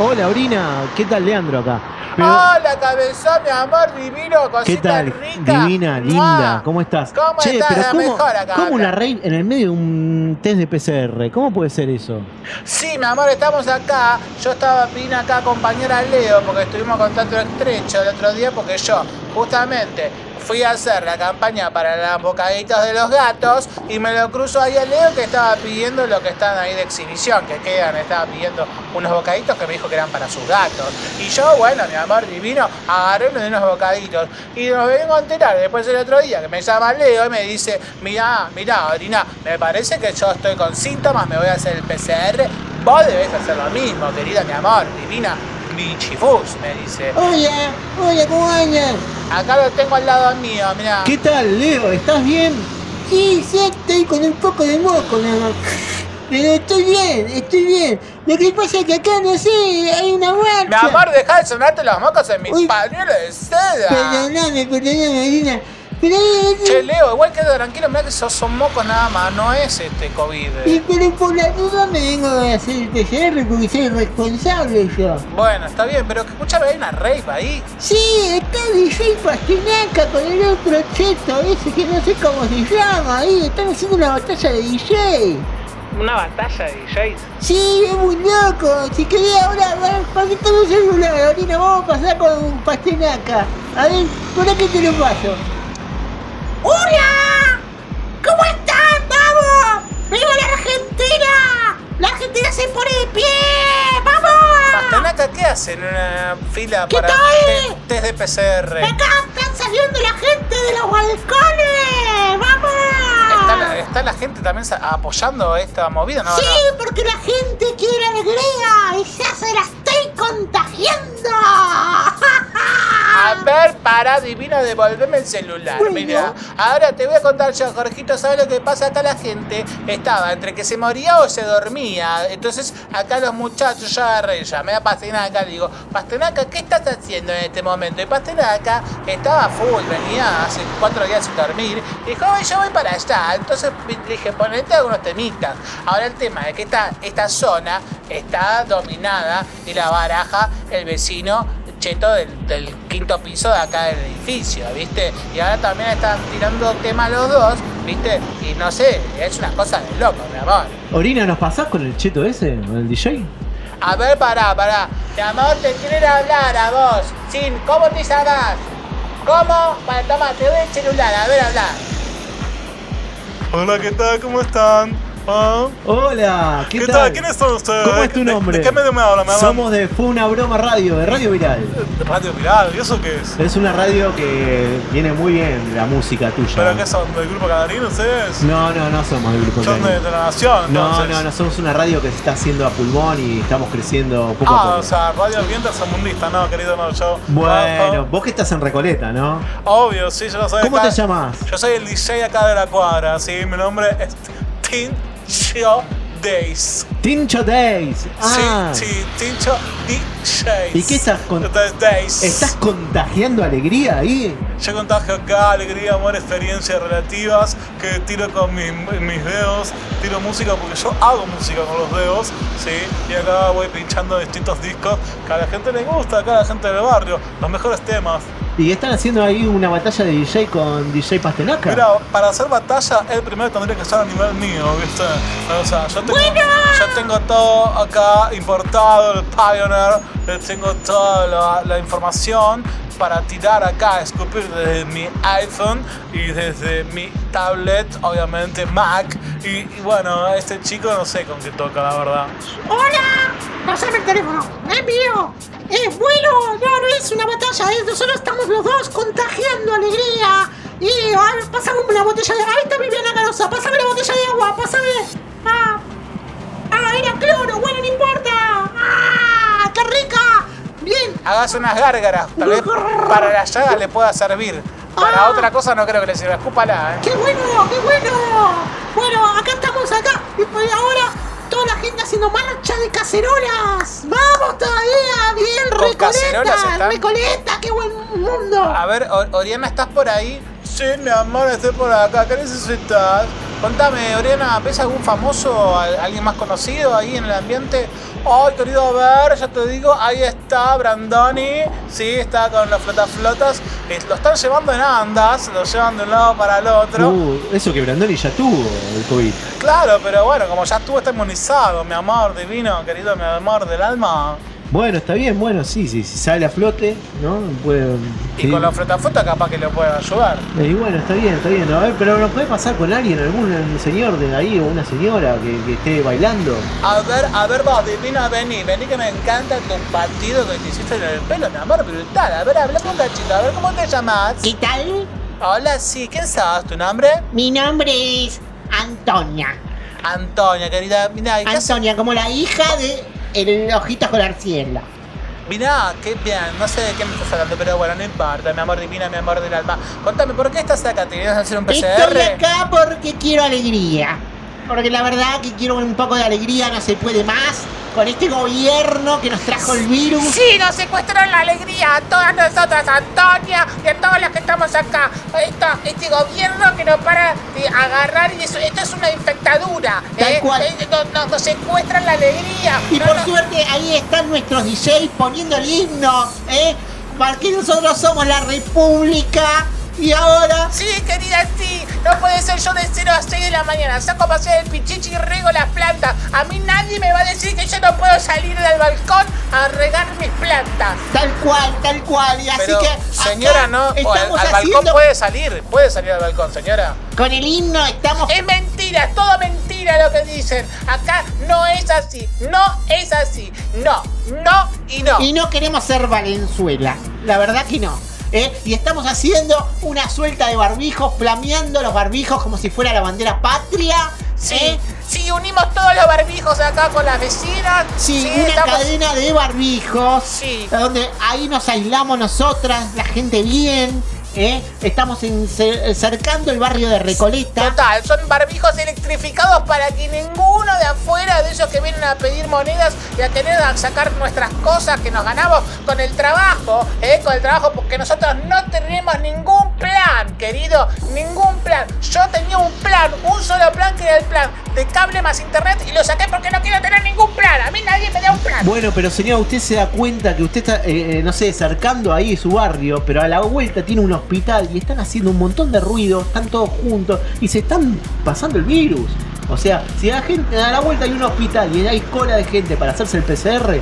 Hola, Orina. ¿Qué tal, Leandro acá? Pero- Hola, cabezón, mi amor divino, cosita ¿Qué tal? rica. Divina, linda, ¿cómo estás? ¿Cómo che, estás? pero La ¿cómo, mejor acá, ¿cómo acá. una rey en el medio de un test de PCR? ¿Cómo puede ser eso? Sí, mi amor, estamos acá. Yo estaba, vine acá a acompañar a Leo porque estuvimos en contacto estrecho el otro día porque yo, justamente, fui a hacer la campaña para las bocaditas de los gatos y me lo cruzo ahí a Leo que estaba pidiendo lo que están ahí de exhibición, que quedan, estaba pidiendo unos bocaditos que me dijo que eran para sus gatos. Y yo, bueno, mi amor divino, agarré uno de unos bocaditos y nos vengo a enterar después el otro día que me llama Leo y me dice, mira, mira, Orina, me parece que yo estoy con síntomas, me voy a hacer el PCR, vos debés hacer lo mismo, querida mi amor, divina. Bichifus, me dice. Hola, hola, ¿cómo andan? Acá lo tengo al lado mío, mira. ¿Qué tal, Leo? ¿Estás bien? Sí, sí, estoy con un poco de moco nada. Pero estoy bien, estoy bien. Lo que pasa es que acá, no sé, hay una marcha. Mi amor, deja de sonarte los mocos en mi pañuelo de seda. Perdóname, perdóname, Marina. Eh, Che, Leo, igual queda tranquilo, mira que sos son mocos nada más, no es este COVID. y- pero por la duda me vengo a hacer el PCR porque soy responsable yo. Bueno, está bien, pero que escúchame, hay una rave ahí. Sí, está DJ Pastinaca con el otro cheto ese que no sé cómo se llama ahí. Están haciendo una batalla de DJ. Una batalla de DJs. Sí, es muy loco. Si querés ahora, ¿para qué tengo el celular? Ahorita vamos a pasar con Pastinaca. A ver, ¿por qué te lo paso? ¡Hola! ¿Cómo están? ¡Vamos! ¡Viva la Argentina! ¡La Argentina se pone de pie! ¡Vamos! Pastanaca, ¿qué hacen en una fila para tal? te- test de PCR? ¡Acá están saliendo la gente de los balcones! ¡Vamos! ¿Está la, está la gente también sa- apoyando esta movida? No, sí, no. porque la gente quiere alegría y ya se la estoy contagiando. A ver, para, divino, devolveme el celular. Mira, ahora te voy a contar yo, Jorgito, ¿sabes lo que pasa? Acá la gente estaba entre que se moría o se dormía. Entonces, acá los muchachos, yo agarré, llamé a Pastenaca, le digo, Pastenaca, ¿qué estás haciendo en este momento? Y Pastenaca estaba full, venía hace cuatro días sin dormir. Y dijo, "Ay, yo voy para allá. Entonces le dije, ponete algunos temitas. Ahora el tema es que esta, esta zona está dominada y la baraja el vecino cheto del, del quinto piso de acá del edificio, ¿viste? Y ahora también están tirando tema los dos, ¿viste? Y no sé, es una cosa de loco, mi amor. Orina, ¿nos pasás con el cheto ese? ¿Con el DJ? A ver, pará, pará. Mi amor, te quieren hablar a vos. Sin, ¿cómo te llamas? ¿Cómo? Bueno, toma, te doy el celular, a ver, habla. Hola, ¿qué tal? ¿Cómo están? ¿Ah? Hola, ¿qué, ¿Qué tal? ¿Quiénes son ustedes? ¿Cómo es tu ¿De- nombre? de qué medio me hablan? ¿Me hablan? Somos de Fue una broma radio, de Radio Viral. Radio Viral, ¿y eso qué es? Es una radio que viene muy bien la música tuya. ¿Pero qué son? ¿Del grupo Canarín ustedes? No, no, no somos del grupo Son de, la Nación, No, entonces. no, no, somos una radio que se está haciendo a pulmón y estamos creciendo poco a Ah, poco. o sea, Radio Ambiente Mundista, no, querido, no, yo. Bueno, vos que estás en Recoleta, ¿no? Obvio, sí, yo lo soy. ¿Cómo acá. te llamas? Yo soy el DJ acá de la cuadra, sí, mi nombre es Tincho Days. Tincho Days. Ah. Sí, sí, Tincho DJs. ¿Y qué estás con- Days. ¿Estás contagiando alegría ahí? Yo contagio acá alegría, amor, experiencias relativas que tiro con mis, mis dedos, tiro música porque yo hago música con los dedos, ¿sí? Y acá voy pinchando distintos discos que a la gente le gusta, acá a la gente del barrio, los mejores temas. ¿Y están haciendo ahí una batalla de DJ con DJ Pastenaca? Mira, para hacer batalla, el primero tendría que estar a nivel mío, ¿viste? O sea, yo tengo, yo tengo todo acá importado, el Pioneer, eh, tengo toda la, la información para tirar acá, escupir desde mi iPhone y desde mi tablet, obviamente Mac. Y, bueno, este chico no sé con qué toca, la verdad. ¡Hola! Pásame el teléfono. ¡Es mío! ¡Es bueno! No, no es una batalla, es nosotros estamos los dos contagiando alegría. Y a pásame una botella de Ahí está Viviana Canosa, pásame la botella de agua, pásame. Ah, ah, era cloro, bueno, no importa. ¡Ah! Bien. Hagas unas gárgaras, tal vez para la llaga le pueda servir. Para otra cosa no creo que le sirva. Escúpala, ¿eh? ¡Qué bueno! ¡Qué bueno! Bueno, acá estamos acá. Y pues ahora toda la gente haciendo marcha de cacerolas. ¡Vamos todavía! ¡Bien, Recoleta! están? ¡Recoleta! ¡Qué buen mundo! A ver, Oriana, ¿estás por ahí? Sí, mi amor, estoy por acá. ¿Qué necesitas? Contame, Oriana, ¿ves algún famoso, al- alguien más conocido ahí en el ambiente? Ay, querido, a ver, ya te digo, ahí está Brandoni. Sí, está con las flotas flotas. Eh, Lo están llevando en andas, lo llevan de un lado para el otro. Uh, eso que Brandoni ya tuvo el COVID. Claro, pero bueno, como ya estuvo, está inmunizado, mi amor divino, querido, mi amor del alma. Bueno, está bien, bueno, sí, sí, si sale a flote, ¿no? Puede. Y sí. con los flotaflota capaz que lo pueden ayudar. Eh, Y bueno, está bien, está bien. A ver, pero ¿nos puede pasar con alguien, algún señor de ahí o una señora que, que esté bailando? A ver, a ver vos, divina, vení, vení que me encanta tu partido que te hiciste en el pelo, mi amor, brutal. A ver, habla con cachito, a ver cómo te llamas. ¿Qué tal? Hola, sí, ¿quién sos? ¿Tu nombre? Mi nombre es Antonia. Antonia, querida, mirá, ¿y qué haces? Antonia, como la hija de el Ojitos con Arciela. Mirá, qué bien, no sé de qué me estás hablando, pero bueno, no importa, mi amor divina, mi amor del alma. Contame, ¿por qué estás acá? ¿Te vienes a hacer un PCR? Estoy acá porque quiero alegría. Porque la verdad que quiero un poco de alegría, no se puede más. Con este gobierno que nos trajo el virus. Sí, nos secuestraron la alegría a todas nosotras, a Antonia y a todos los que estamos acá. Esto, este gobierno que nos para de agarrar y eso, esto es una infectadura. Tal ¿eh? cual. Eh, Nos, secuestran la alegría. Y No, por suerte ahí están nuestros DJs poniendo el himno, ¿eh? Porque nosotros somos la República. Y ahora. Sí, querida, sí. No puede ser yo de 0 a 6 de la mañana. Saco a pasear el pichichi y riego las plantas. A mí nadie me va a decir que yo no puedo salir del balcón a regar mis plantas. Tal cual, tal cual. Y así Pero, que. señora, acá no, al, Estamos al balcón haciendo. puede salir, puede salir al balcón, señora. Con el himno estamos. Es mentira, es todo mentira lo que dicen. Acá no es así, no es así. No, no y no. Y no queremos ser Valenzuela. La verdad que no. ¿Eh? Y estamos haciendo una suelta de barbijos, flameando los barbijos como si fuera la bandera patria. Sí, ¿eh? sí, unimos todos los barbijos acá con las vecinas. Sí, Sí, una estamos- cadena de barbijos. Sí. Donde ahí nos aislamos nosotras, la gente bien. ¿Eh? Estamos cercando el barrio de Recoleta. Total, son barbijos electrificados para que ninguno de afuera de esos que vienen a pedir monedas y a querer a sacar nuestras cosas que nos ganamos con el trabajo, ¿eh? con el trabajo, porque nosotros no tenemos ningún plan, querido, ningún plan. Yo tenía un plan, un solo plan que era el plan de cable más internet y lo saqué porque no quiero tener ningún plan. A mí nadie me da un plan. Bueno, pero señora, usted se da cuenta que usted está, eh, eh, no sé, cercando ahí su barrio, pero a la vuelta tiene un hospital y están haciendo un montón de ruido, están todos juntos y se están pasando el virus. O sea, si a la, gente, a la vuelta hay un hospital y hay cola de gente para hacerse el PCR,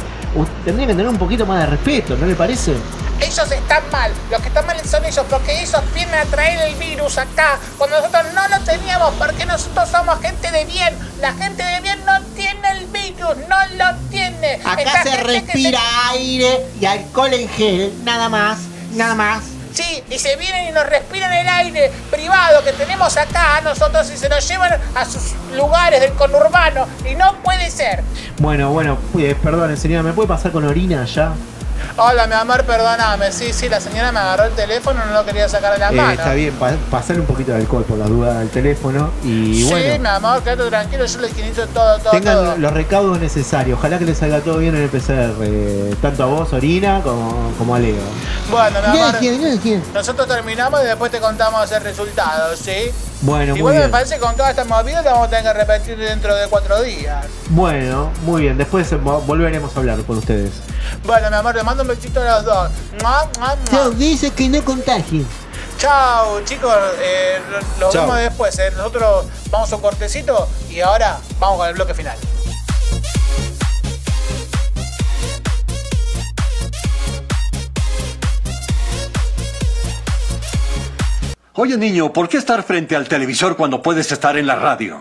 tendría que tener un poquito más de respeto, ¿no le parece? Ellos están mal, los que están mal son ellos, porque ellos vienen a traer el virus acá, cuando nosotros no lo teníamos, porque nosotros somos gente de bien. La gente de bien no tiene el virus, no lo tiene. Acá Esta se respira aire y alcohol en gel. Nada más, nada más. Sí, y se vienen y nos respiran el aire privado que tenemos acá nosotros y se nos llevan a sus lugares del conurbano. Y no puede ser. Bueno, bueno, eh, perdone señora, ¿me puede pasar con orina ya? Hola, mi amor, perdóname. Sí, sí, la señora me agarró el teléfono, no lo quería sacar de la Eh, mano. está bien, pa- pasarle un poquito de alcohol por la duda al teléfono y sí, bueno, mi amor, quédate tranquilo, yo le higienizo todo, todo, tengan todo. los recaudos necesarios. Ojalá que les salga todo bien en el PCR, eh, tanto a vos, Orina, como, como a Leo. Bueno, mi amor, Gracias, gracias. nosotros terminamos y después te contamos el resultado, ¿sí? Bueno, muy Igual me bien. parece que con toda esta movida la vamos a tener que repetir dentro de cuatro días. Bueno, muy bien. Después vo- volveremos a hablar con ustedes. Bueno, mi amor, le mando un besito a los dos. Mua, mua, mua. Chao, dice que no contagien. Chao, chicos, eh, los Chao. vemos después. eh. Nosotros vamos a un cortecito y ahora vamos con el bloque final. Oye niño, ¿por qué estar frente al televisor cuando puedes estar en la radio?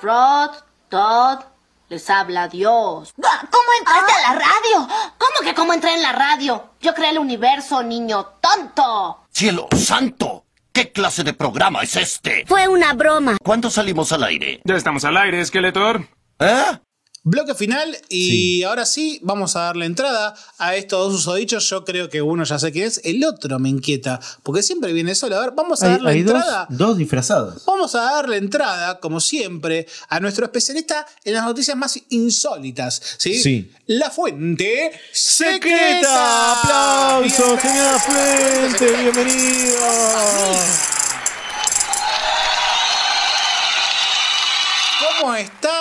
Rod, Todd, les habla Dios. ¿Cómo entraste a la radio? ¿Cómo que cómo entré en la radio? Yo creé el universo, niño tonto. ¡Cielo santo! ¿Qué clase de programa es este? Fue una broma. ¿Cuándo salimos al aire? Ya estamos al aire, Skeletor. ¿Eh? Bloque final y ahora sí vamos a darle entrada a estos dos usodichos. Yo creo que uno ya sé quién es, el otro me inquieta, porque siempre viene solo. A ver, vamos a Hay, darle hay entrada. dos disfrazados. Vamos a darle entrada, como siempre, a nuestro especialista en las noticias más insólitas. ¿Sí? Sí. La fuente Secreta. Aplausos, señora Fuente, bienvenido. ¿Cómo está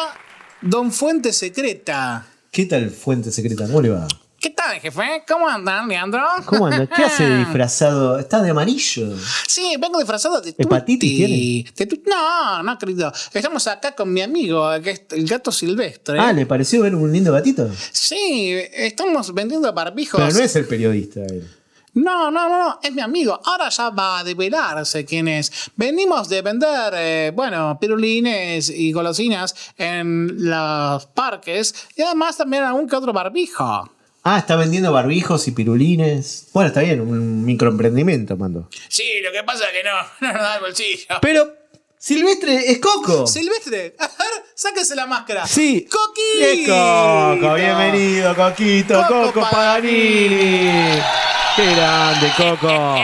Don Fuente Secreta? ¿Qué tal Fuente Secreta? ¿Cómo le va? ¿Qué tal, jefe? ¿Cómo andan, Leandro? ¿Cómo anda? ¿Qué hace disfrazado? Está de amarillo. Sí, vengo disfrazado de ¿Hepatitis Tutti. tiene? De Tutti. No, no, querido. Estamos acá con mi amigo, que es el gato silvestre. Ah, ¿le pareció ver un lindo gatito? Sí, estamos vendiendo barbijos. Pero no es el periodista él. No, no, no, no, es mi amigo. Ahora ya va a develarse quién es. Venimos de vender, eh, bueno, pirulines y golosinas en los parques y además también algún que otro barbijo. Ah, está vendiendo barbijos y pirulines. Bueno, está bien, un microemprendimiento, mando. Sí, lo que pasa es que no, no nos da el bolsillo. Pero Silvestre es Coco. Silvestre, a ver, sáquese la máscara. Sí. ¡Coquito! Es Coco, bienvenido, Coquito, Coco Coco, Paganini. Qué grande, Coco.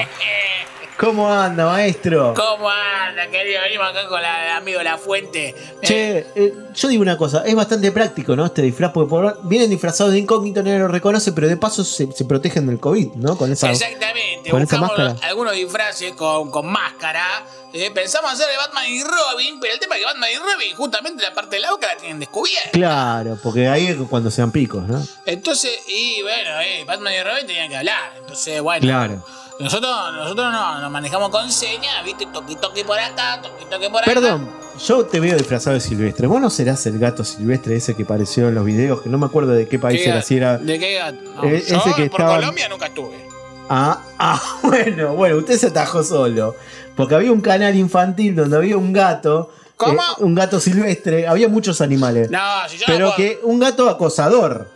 ¿Cómo anda, maestro? ¿Cómo anda, querido? Venimos acá con la- el amigo La Fuente. Che, eh, yo digo una cosa, es bastante práctico, ¿no? Este disfraz, porque por- vienen disfrazados de incógnito, nadie lo reconoce, pero de paso se, se protegen del COVID, ¿no? Con esa, Exactamente, con esa buscamos máscara. algunos disfraces con, con máscara. Eh, pensamos hacer de Batman y Robin, pero el tema es que Batman y Robin, justamente la parte de la boca la tienen descubierta. Claro, porque ahí es cuando sean picos, ¿no? Entonces, y bueno, eh, Batman y Robin tenían que hablar. Entonces, bueno. Claro. Nosotros, nosotros no, nos manejamos con señas, ¿viste? Toqui toqui por acá, toqui toqui por acá. Perdón, yo te veo disfrazado de silvestre. ¿Vos no serás el gato silvestre ese que apareció en los videos? Que no me acuerdo de qué país ¿Qué era. gato? Si era. ¿De qué gato? No, Eh, yo ese que por estaba- Colombia nunca estuve. Ah, ah, bueno, bueno, usted se atajó solo. Porque había un canal infantil donde había un gato. ¿Cómo? eh, un gato silvestre. Había muchos animales. No, si yo no pero puedo- que un gato acosador.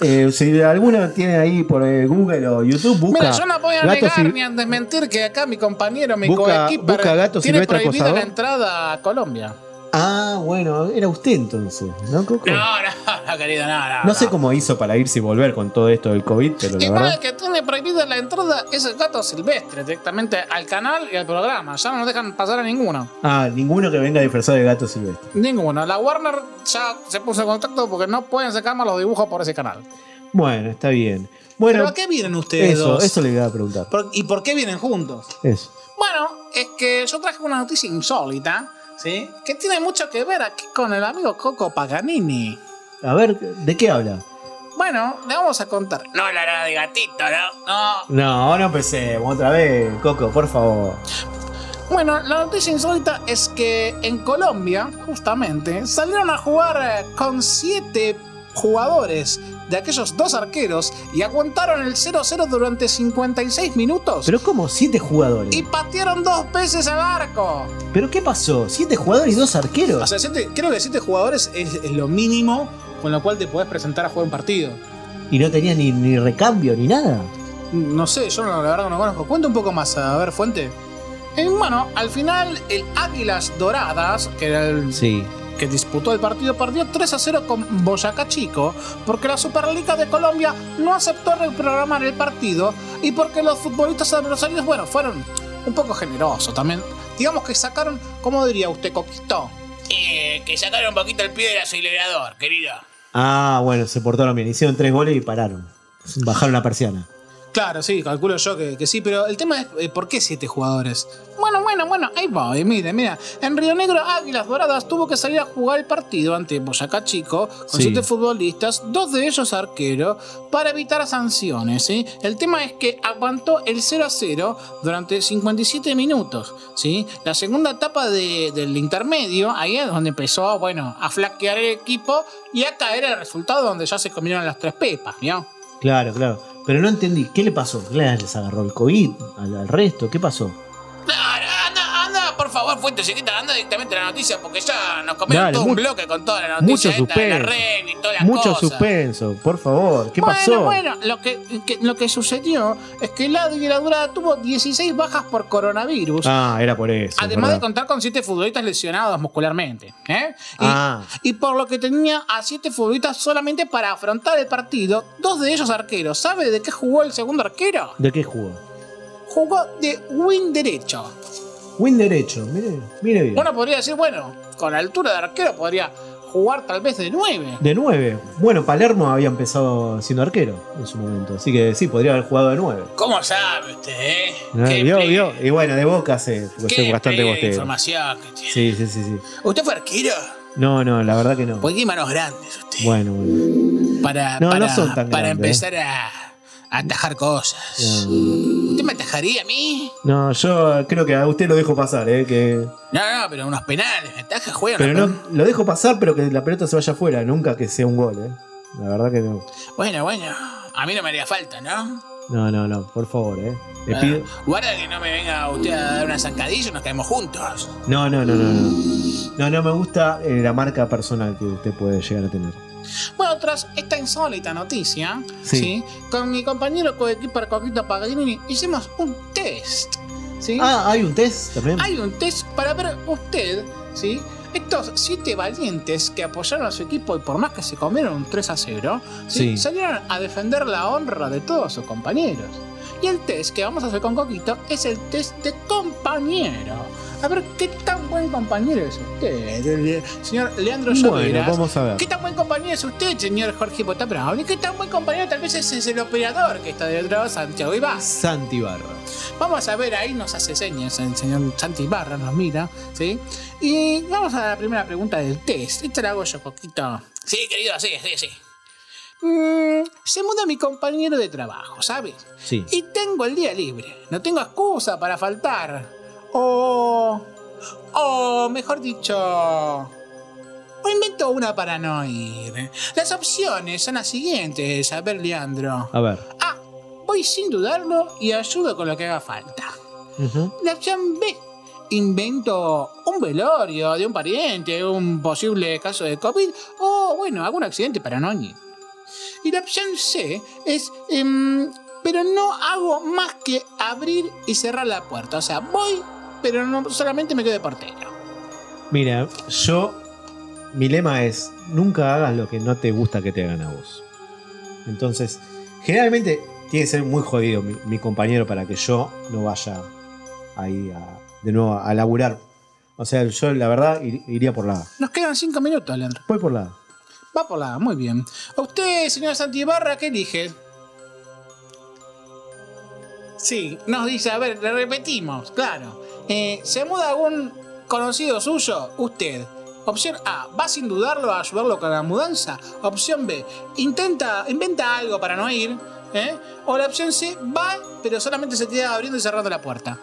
Eh, si alguno tiene ahí por eh, Google o YouTube, busca. Mira, yo no voy a negar sil- ni a desmentir que acá mi compañero, mi coequiper, tiene silvestre prohibida acosador. la entrada a Colombia. Ah, bueno, era usted entonces, ¿no, Coco? No, no, no, querido, no, no. No sé cómo hizo para irse y volver con todo esto del COVID, pero la verdad. el que tiene prohibida la entrada es el gato silvestre, directamente al canal y al programa. Ya no nos dejan pasar a ninguno. Ah, ninguno que venga disfrazado de gato silvestre. Ninguno. La Warner ya se puso en contacto porque no pueden sacar más los dibujos por ese canal. Bueno, está bien. Bueno, ¿Pero a qué vienen ustedes eso, dos? eso le iba a preguntar. ¿Y por qué vienen juntos? Eso. Bueno, es que yo traje una noticia insólita, ¿sí? Que tiene mucho que ver aquí con el amigo Coco Paganini. A ver, ¿de qué habla? Bueno, le vamos a contar. No la de gatito, ¿no? No. No, no empecemos otra vez, Coco, por favor. Bueno, la noticia insólita es que en Colombia, justamente, salieron a jugar eh, con siete jugadores de aquellos dos arqueros y aguantaron el 0-0 durante 56 minutos Pero como siete jugadores. y patearon dos veces al arco. ¿Pero qué pasó? ¿Siete jugadores y dos arqueros? O sea, siete- creo que siete jugadores es, es lo mínimo con lo cual te podés presentar a jugar un partido. ¿Y no tenía ni, ni recambio ni nada? No sé, yo no, la verdad no conozco. Cuenta un poco más, a ver, Fuente. Eh, bueno, al final el Águilas Doradas, que era el, Sí. Que disputó el partido, perdió 3 a 0 con Boyacá Chico, porque la Superliga de Colombia no aceptó reprogramar el partido y porque los futbolistas adversarios, bueno, fueron un poco generosos también. Digamos que sacaron, ¿cómo diría usted, Coquito? Eh, que sacaron un poquito el pie del acelerador, querido. Ah, bueno, se portaron bien. Hicieron tres goles y pararon. Bajaron la persiana. Claro, sí, calculo yo que, que sí, pero el tema es eh, ¿por qué siete jugadores? Bueno, bueno, bueno, ahí voy, mire, mira. En Río Negro, Águilas Doradas tuvo que salir a jugar el partido ante Boyacá Chico con Sí. siete futbolistas, dos de ellos arqueros, para evitar sanciones, ¿sí? El tema es que aguantó el 0 a 0 durante 57 minutos, ¿sí? La segunda etapa de- del intermedio, ahí es donde empezó, bueno, a flaquear el equipo y a caer el resultado donde ya se comieron las tres pepas, ¿no? Claro, claro. Pero no entendí, ¿qué le pasó? ¿Qué les agarró el COVID al, al resto? ¿Qué pasó? Por favor, fuente secreta, anda directamente a la noticia porque ya nos comieron todo un bloque con toda la Mucho noticia esta de la red y todas las Mucho cosas. suspenso, por favor. ¿Qué bueno, pasó? Bueno, lo que, que- lo que sucedió es que la Durada tuvo 16 bajas por coronavirus. Ah, era por eso. Además de contar con 7 futbolistas lesionados muscularmente. ¿eh? Y, Ah, y por lo que tenía a 7 futbolistas solamente para afrontar el partido, dos de ellos arqueros. ¿Sabe de qué jugó el segundo arquero? ¿de qué jugó? Jugó de win derecho. Win derecho, mire, mire bien. Uno podría decir, bueno, con la altura de arquero podría jugar tal vez de 9. De 9. Bueno, Palermo había empezado siendo arquero en su momento. Así que sí, podría haber jugado de 9. ¿Cómo sabe usted, eh? ¿No? Qué ¿Vio? ¿Vio? Y bueno, de boca qué soy bastante pliegue de bostero. información que tiene. Sí, sí, sí, sí. ¿Usted fue arquero? No, no, la verdad que no. Pues qué manos grandes usted. Bueno, bueno. Para, No, no para, son tan para grandes, empezar a atajar cosas. No, ¿Usted me atajaría a mí? No, yo creo que a usted lo dejo pasar, ¿eh? Que... No, no, pero unos penales, me ataja, juega Pero no, lo dejo pasar, pero que la pelota se vaya afuera, nunca que sea un gol, ¿eh? La verdad que no. Bueno, bueno, a mí no me haría falta, ¿no? No, no, no, por favor, ¿eh? Le Ah, pido... Guarda que no me venga usted a dar una zancadilla y nos caemos juntos. No, no, no, no, no. No, no me gusta eh, la marca personal que usted puede llegar a tener. Bueno, tras esta insólita noticia, Sí. ¿sí? con mi compañero coequiper Coquito Paganini hicimos un test. ¿sí? Ah, hay un test también. Hay un test para ver usted, ¿sí? Estos siete valientes que apoyaron a su equipo y por más que se comieron un 3 a 0, ¿sí? Salieron a defender la honra de todos sus compañeros. Y el test que vamos a hacer con Coquito es el test de compañero. A ver qué tan buen compañero es usted, señor Leandro Bueno, Lloveras. vamos a ver. ¿Qué tan buen compañero es usted, señor Jorge Pota Brown? ¿Y qué tan buen compañero tal vez es, es el operador que está detrás, Santiago Ibas? Santi Barra. Vamos a ver, ahí nos hace señas el señor Santi Barra, nos mira, ¿sí? Y vamos a la primera pregunta del test. Esta la hago yo, Coquito. Sí, querido, sí, sí, sí. Mm, se muda mi compañero de trabajo, ¿sabes? Sí. Y tengo el día libre. No tengo excusa para faltar. O. O, mejor dicho. O invento una para no ir. Las opciones son las siguientes. A ver, Leandro. A ver. Voy sin dudarlo y ayudo con lo que haga falta. La opción B. Invento un velorio de un pariente, un posible caso de COVID o, bueno, algún accidente para no ir. Y la opción C es. em, pero no hago más que abrir y cerrar la puerta. O sea, voy, pero no solamente me quedo de portero. Mira, yo. Mi lema es: nunca hagas lo que no te gusta que te hagan a vos. Entonces, generalmente tiene que ser muy jodido mi, mi compañero para que yo no vaya ahí a- de nuevo a laburar. O sea, yo la verdad ir- iría por la A. Nos quedan cinco minutos, Leandro. Voy por la A. Va por la A, muy bien. ¿A usted, señor Santibarra, qué elige? Sí, nos dice, a ver, le repetimos, claro. Eh, ¿Se muda algún conocido suyo? Usted. Opción A, va sin dudarlo a ayudarlo con la mudanza. Opción B, intenta, inventa algo para no ir. ¿eh? O la opción C, va, pero solamente se queda abriendo y cerrando la puerta.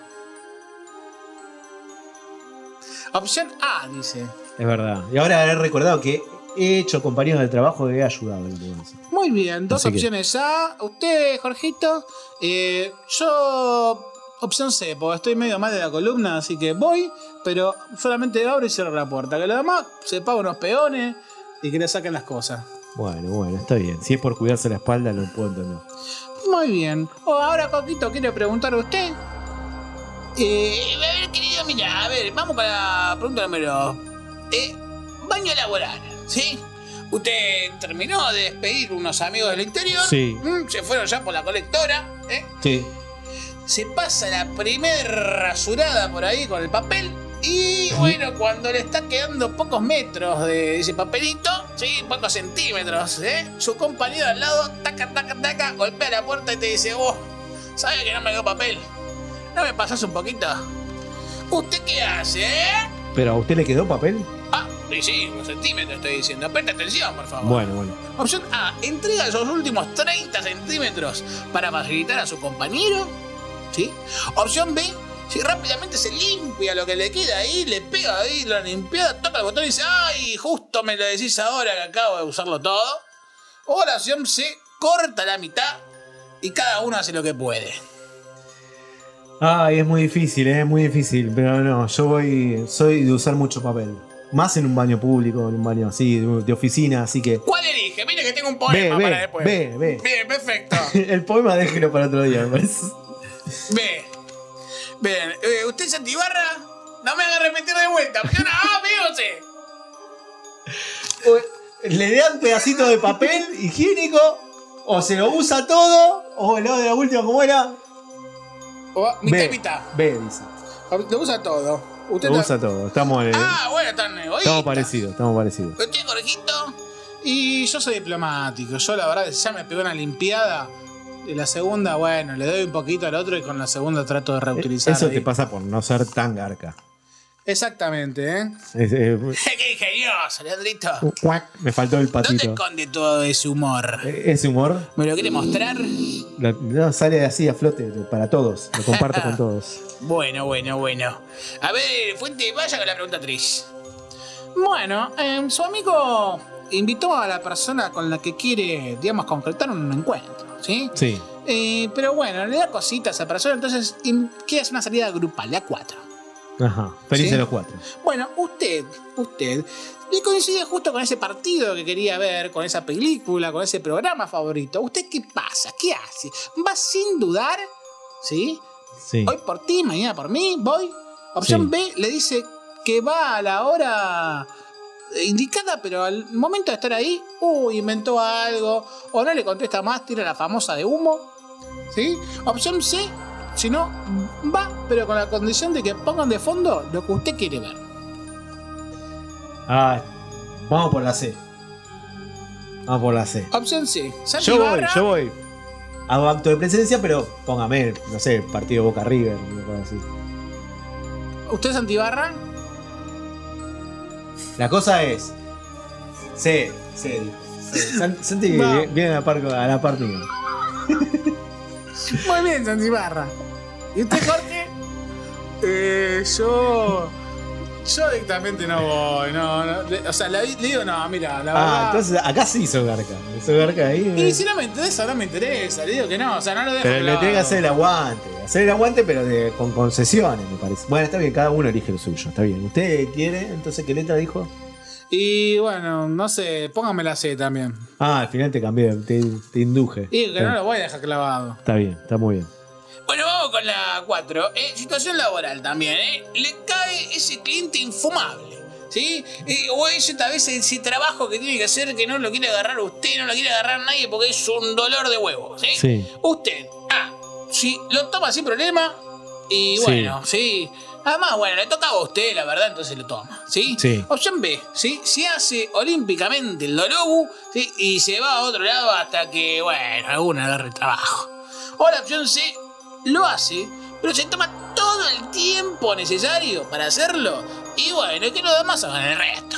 Opción A, dice. Es verdad. Y ahora he recordado que he hecho compañeros de trabajo que he ayudado en mudanza. Muy bien, dos Así que- opciones A. Usted, Jorgito. Eh, yo, opción C, porque estoy medio mal de la columna, así que voy, pero solamente abro y cierro la puerta. Que lo demás se paga unos peones y que le saquen las cosas. Bueno, bueno, está bien. Si es por cuidarse la espalda, lo puedo entender. Muy bien. O ahora, Coquito, ¿quiere preguntar a usted? Eh, a ver, querido, mira, a ver, vamos con la pregunta número. Eh, baño laboral, ¿sí? Usted terminó de despedir unos amigos del interior. Sí. Mm, Se fueron ya por la colectora, ¿eh? Sí. Se pasa la primer rasurada por ahí con el papel. Y bueno, cuando le está quedando pocos metros de ese papelito, sí, pocos centímetros, ¿eh? Su compañero al lado, taca, taca, taca, golpea la puerta y te dice, vos, ¿sabes que no me dio papel? ¿No me pasás un poquito? ¿Usted qué hace, eh? ¿Pero a usted le quedó papel? Ah, sí, sí, un centímetro estoy diciendo. Presta atención, por favor. Bueno, bueno. Opción A, entrega esos últimos 30 centímetros para facilitar a su compañero. ¿Sí? Opción B, si rápidamente se limpia lo que le queda ahí, le pega ahí la limpiada, toca el botón y dice, ¡ay! Justo me lo decís ahora que acabo de usarlo todo. O la opción C, corta la mitad y cada uno hace lo que puede. Ay, es muy difícil, eh, es muy difícil. Pero no, yo voy. Soy de usar mucho papel. Más en un baño público, en un baño así, de, oficina, así que. ¿Cuál elige? Mire que tengo un Ve, poema para ve, después. ve, ve. Bien, perfecto. El poema déjelo para otro día, me parece. Ve. Bien, eh, ¿usted es antibarra? No me haga repetir de vuelta. Opción A, B o C. Le dan pedacito de papel higiénico, o se lo usa todo, o lo de la última, ¿cómo era? O, mitad y mitad. ve, dice. Lo usa todo. Usted Lo usa todo. Estamos, eh, Ah, bueno, tan egoísta. estamos parecidos, estamos parecidos. Usted, Jorgito. Y yo soy diplomático. Yo, la verdad, ya me pegó una limpiada. Y la segunda, bueno, le doy un poquito al otro y con la segunda trato de reutilizar. Eso te pasa por no ser tan garca. Exactamente, ¿eh? Es- eh, ¡Qué ingenioso, Leandrito! cuac, me faltó el ¿Dónde patito. esconde todo ese humor? Ese humor ¿Me lo quiere mostrar? lo- no, sale así a flote para todos. Lo comparto con todos. Bueno, bueno, bueno. A ver, Fuente, vaya con la pregunta 3. Bueno, eh, su amigo invitó a la persona con la que quiere, digamos, concretar un encuentro, ¿sí? Sí. Eh, pero bueno, le da cositas a esa persona, entonces quiere hacer una salida grupal, de a cuatro. Ajá. Felices ¿Sí? los cuatro. Bueno, usted, usted, le coincide justo con ese partido que quería ver, con esa película, con ese programa favorito. ¿Usted qué pasa? ¿Qué hace? ¿Va sin dudar? ¿Sí? Sí. Hoy por ti, mañana por mí, voy. Opción Sí. B le dice que va a la hora indicada, pero al momento de estar ahí, uy, inventó algo, o no le contesta más, tira la famosa de humo. ¿Sí? Opción C, si no, va, pero con la condición de que pongan de fondo lo que usted quiere ver. Ah, vamos por la C. Vamos por la C. Opción C, Santi Yo voy, Barra. yo voy. Hago acto de presencia, pero póngame, no sé, partido Boca River, una cosa así. ¿Usted es antibarra? La cosa es. C, C, dijo. Santi viene a la par, a la par. Muy bien, Santi Barra. ¿Y usted, Jorge? Eh, yo. Yo directamente no voy, no, no. Le- O sea, le, le digo, no, mira, la verdad. Ah, entonces acá sí hizo Garca. Hizo Garca ahí. Y eh. si no me interesa, no me interesa. Le digo que no, o sea, no lo dejo. Pero le clavado. tiene que hacer el aguante. Hacer el aguante, pero de- con concesiones, me parece. Bueno, está bien, cada uno elige lo suyo. Está bien. ¿Usted quiere? Entonces, ¿qué letra dijo? Y bueno, no sé, póngame la C también. Ah, al final te cambié, te, te induje. Y que Está, no lo voy a dejar clavado. está bien, está muy bien. Bueno, vamos con la 4. Eh, situación laboral también, ¿eh? Le cae ese cliente infumable. ¿Sí? Eh, o ese tal vez ese trabajo que tiene que hacer que no lo quiere agarrar usted, no lo quiere agarrar nadie porque es un dolor de huevo. ¿sí? Sí. Usted, ah, si lo toma sin problema y bueno, sí. Además, bueno, le tocaba a usted, la verdad, entonces lo toma, ¿sí? Sí. Opción B, ¿sí? Se hace olímpicamente el dolobu, ¿sí? Y se va a otro lado hasta que, bueno, alguno agarre el trabajo. O la opción C, lo hace, pero se toma todo el tiempo necesario para hacerlo. Y bueno, que los demás hagan el resto.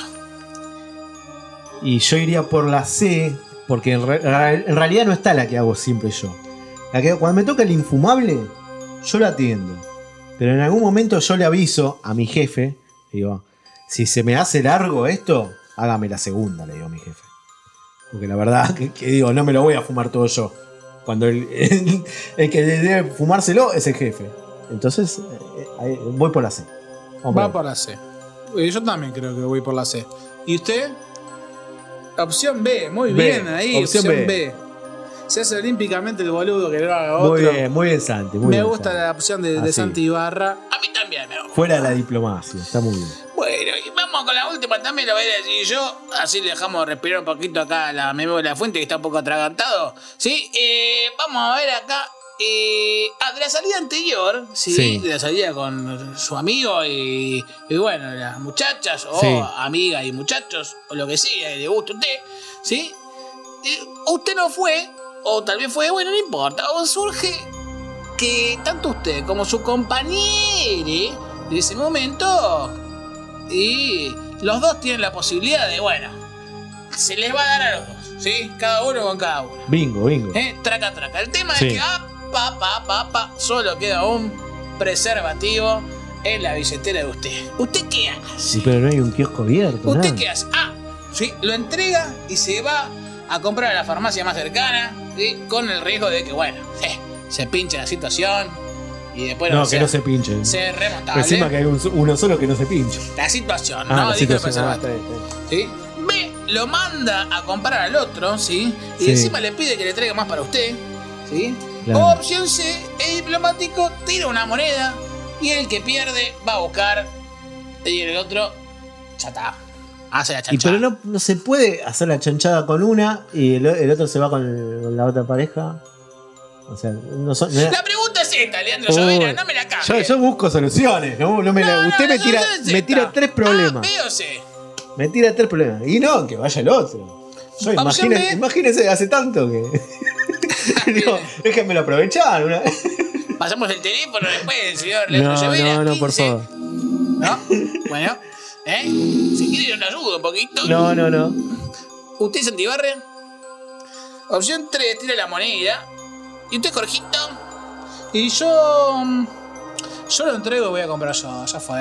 Y yo iría por la C, porque en realidad no está la que hago siempre yo. La que cuando me toca el infumable, yo la atiendo. Pero en algún momento yo le aviso a mi jefe, digo, si se me hace largo esto, hágame la segunda, le digo a mi jefe. Porque la verdad que, que digo, no me lo voy a fumar todo yo. Cuando el, el- el que debe fumárselo es el jefe. Entonces, eh, ahí voy por la C. Vamos Va por la C. Eh, Yo también creo que voy por la C. ¿Y usted? Opción B, muy B, bien ahí, opción opción, B. B. Se hace olímpicamente el boludo que lo haga Muy otro. bien, muy bien, Santi. Muy me bien, gusta Santi. la opción de, de. Santi Ibarra. A mí también me gusta. Fuera de la diplomacia, está muy bien. Bueno, Bueno, y vamos con la última también, lo voy a decir yo. Así le dejamos respirar un poquito acá a la memoria de la fuente que está un poco atragantado. ¿Sí? Eh, vamos a ver acá. Eh, ah, de la salida anterior, ¿sí? Sí. De la salida con su amigo y, y bueno, las muchachas, o Sí. amigas y muchachos, o lo que sea, le guste a usted, ¿sí? Eh, usted no fue, o tal vez fue, bueno, no importa, o surge que tanto usted como su compañero de ese momento y los dos tienen la posibilidad de, bueno, se les va a dar a los dos, ¿sí? Cada uno con cada uno. Bingo, bingo. ¿eh? Traca, traca. El tema Sí. es que, ah, pa, pa, pa, pa, solo queda un preservativo en la billetera de usted. ¿Usted qué hace? Sí, pero no hay un kiosco abierto. ¿Usted nada. qué hace? Ah, sí, lo entrega y se va a comprar a la farmacia más cercana, ¿sí? Con el riesgo de que, bueno, eh, se pinche la situación y después No, que sea- no se pinche. sea remontable. Encima que hay un- uno solo que no se pinche. La situación, Ah, ¿no? la situación. Ah, preservativo. está bien, está bien. ¿sí? B, lo manda a comprar al otro, ¿sí? Y Sí. encima le pide que le traiga más para usted, ¿sí? Claro. O opción C, es diplomático, tira una moneda y el que pierde va a buscar y el otro, ya está, hace la Y chanchada. pero no, no se puede hacer la chanchada con una y el, el otro se va con, con la otra pareja. O sea, no son. no- La pregunta es esta, Leandro Llovera, no me la yo, cambie. yo busco soluciones. No, no me la- No, usted no, me tira, es me tira tres problemas. B o C. Me tira tres problemas. Y no, que vaya el otro. Yo B. imagínese, hace tanto que. no, déjenmelo aprovechar. una- Pasamos el teléfono después, señor Leandro No, Llovera. no, no, por 15, favor. ¿No? Bueno, ¿eh? Si quiere yo le ayudo un poquito. No, no, no. ¿Usted es Antibarria? Opción 3, tira la moneda. ¿Y usted, Jorgito? Y yo. mm, Yo lo entrego y voy a comprar yo. Ya fue.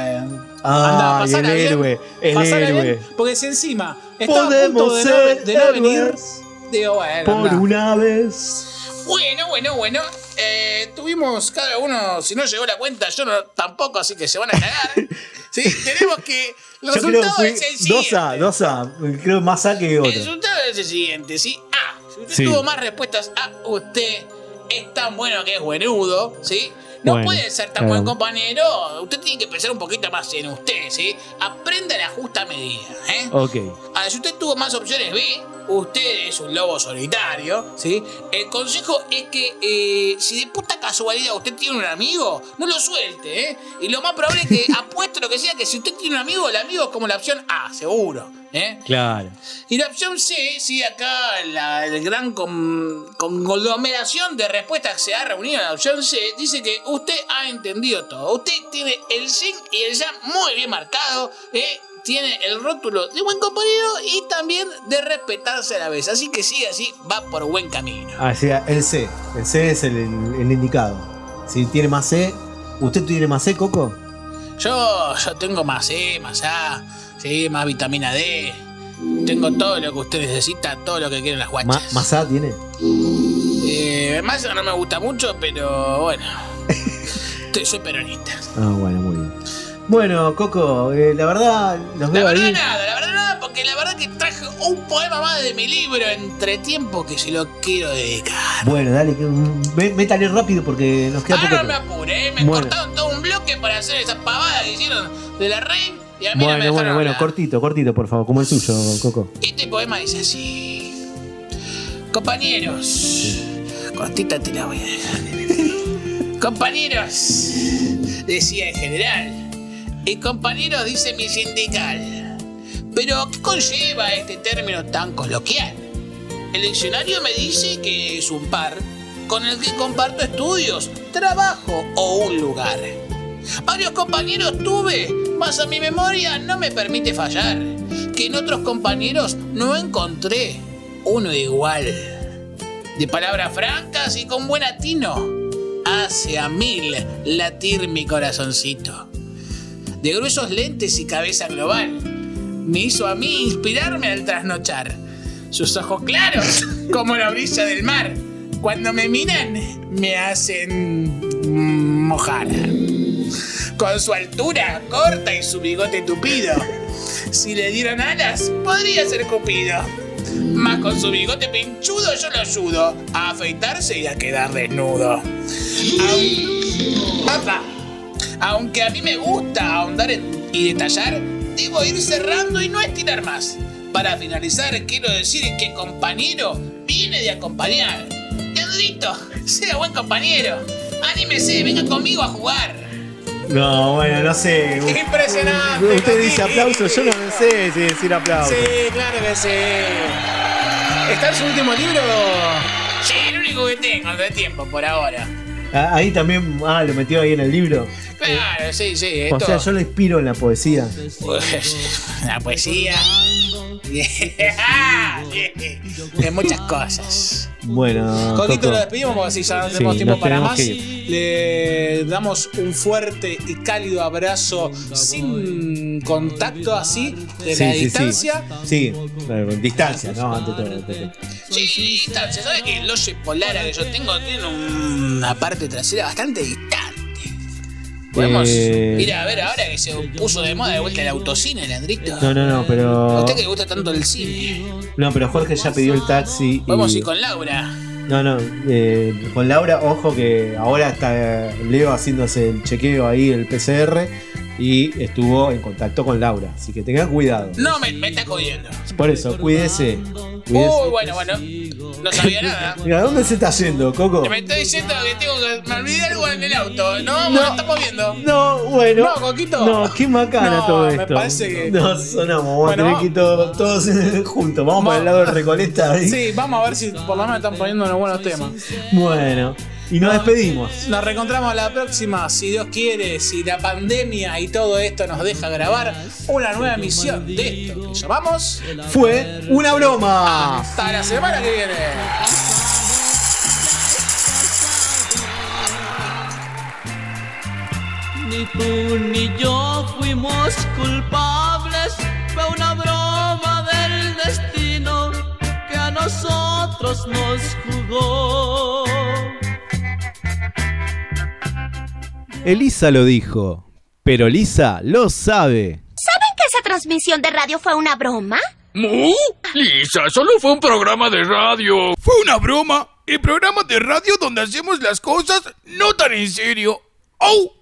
Ah, el pasala bien, héroe. El bien, héroe. porque si encima está a punto Podemos de no, ser de no venir. héroes Digo, bueno. por anda. una vez. Bueno, bueno, bueno. Eh, tuvimos cada uno, si no llegó la cuenta, yo no, tampoco, así que se van a cagar. ¿Sí? Tenemos que. El creo resultado fui es el siguiente. 2 a, 2 a. Creo más A que El otro. resultado es el siguiente, ¿sí? A. Si usted Sí. tuvo más respuestas A, usted es tan bueno que es buenudo, ¿sí? No Bueno, puede ser tan buen compañero. Usted tiene que pensar un poquito más en usted, ¿sí? Aprenda la justa medida, ¿eh? Ok. Ahora, si usted tuvo más opciones B, usted es un lobo solitario, ¿sí? El consejo es que eh, si de puta casualidad usted tiene un amigo, no lo suelte, ¿eh? Y lo más probable es que apuesto lo que sea, que si usted tiene un amigo, el amigo es como la opción A, seguro, ¿eh? Claro. Y la opción C, sí, acá la el gran con- conglomeración de respuestas que se ha reunido en la opción C, dice que usted ha entendido todo. Usted tiene el sin y el ya muy bien marcado, ¿eh? Tiene el rótulo de buen compañero y también de respetarse a la vez. Así que sigue así, va por buen camino. Ah, sí, el C. El C es el, el indicado. Si tiene más C. ¿Usted tiene más C, Coco? Yo, yo tengo más E, más A, sí, más vitamina D. Tengo todo lo que usted necesita, todo lo que quieren las guachas. ¿Más A tiene? Eh, más no me gusta mucho, pero bueno. Soy peronista. Ah, bueno, muy bien. Bueno, Coco, eh, la verdad, los La veo verdad ahí. nada, la verdad nada, porque la verdad que traje un poema más de mi libro entre tiempo que se lo quiero dedicar. Bueno, dale, que, ve- métale rápido porque nos queda Ahora poco. no me apuré, me Bueno. cortaron todo un bloque para hacer esa pavada que hicieron de la rey y a mí no me Bueno, dejaron bueno, bueno, hablar. cortito, cortito, por favor, como el suyo, Coco. Este poema dice así. Compañeros. Cortita te la voy a dejar. Compañeros. Decía el general. Y compañeros dice mi sindical. Pero, ¿qué conlleva este término tan coloquial? El diccionario me dice que es un par con el que comparto estudios, trabajo o un lugar. Varios compañeros tuve, mas a mi memoria no me permite fallar, que en otros compañeros no encontré uno igual. De palabras francas y con buen atino, hace a mil latir mi corazoncito. De gruesos lentes y cabeza global, me hizo a mí inspirarme al trasnochar. Sus ojos claros, como la brisa del mar, cuando me miran, me hacen mojar. Con su altura corta y su bigote tupido, si le dieran alas, podría ser Cupido. Mas con su bigote pinchudo yo lo ayudo a afeitarse y a quedar desnudo. Papá, aunque a mí me gusta ahondar y detallar, debo ir cerrando y no estirar más. Para finalizar, quiero decir que compañero viene de acompañar. Leandrito, sea buen compañero. Anímese, venga conmigo a jugar. No, bueno, no sé. Impresionante. Usted dice aplauso, yo no sé si decir aplauso. Sí, claro que sí. ¿Está en su último libro? Sí, el único que tengo de tiempo por ahora. Ah, Ahí también, ah, lo metió ahí en el libro. Claro, sí, sí. O Esto, sea, yo lo inspiro en la poesía. La poesía. de muchas cosas. Bueno, Coquito lo despedimos porque así ya no Sí, tenemos tiempo nos para más. Le damos un fuerte y cálido abrazo sin contacto así de Sí, la sí, sí. distancia. Sí, distancia, ¿no? Ante todo. ante todo. Sí, distancia. ¿Sabes que el Loye Polara que yo tengo tiene una parte trasera bastante distante? Podemos Eh, ir a ver ahora que se puso de moda de vuelta el autocine, Leandrito. No, no, no, A pero. usted que le gusta tanto el cine. No, pero Jorge ya pidió el taxi. Podemos y- ir con Laura. No, no, eh, con Laura, ojo que ahora está Leo haciéndose el chequeo ahí, el PCR, y estuvo en contacto con Laura. Así que tenga cuidado. No, me, me está jodiendo. Por eso, cuídese. Uy, bueno, bueno. No sabía nada. Mira, ¿dónde se está yendo, Coco? Me está diciendo que tengo que. Me olvidé algo en el auto. No, no. estamos viendo. No, bueno. No, Coquito. No, qué macana No, todo me esto. parece que- No, sonamos, vamos Bueno, a tener todos, todos juntos. Vamos para el lado de Recoleta ahí. Sí, vamos a ver si por lo menos están poniendo unos buenos temas. Bueno, y nos despedimos. Nos reencontramos la próxima, si Dios quiere, si la pandemia y todo esto nos deja grabar una nueva emisión de esto que llamamos. Fue una broma. Hasta la semana que viene. Ni tú ni yo fuimos culpables, fue una broma del destino que a nosotros nos jugó. Elisa lo dijo, pero Lisa lo sabe. ¿Saben que esa transmisión de radio fue una broma? ¿Mu? Lisa, solo fue un programa de radio. Fue una broma. El programa de radio donde hacemos las cosas no tan en serio. ¡Oh!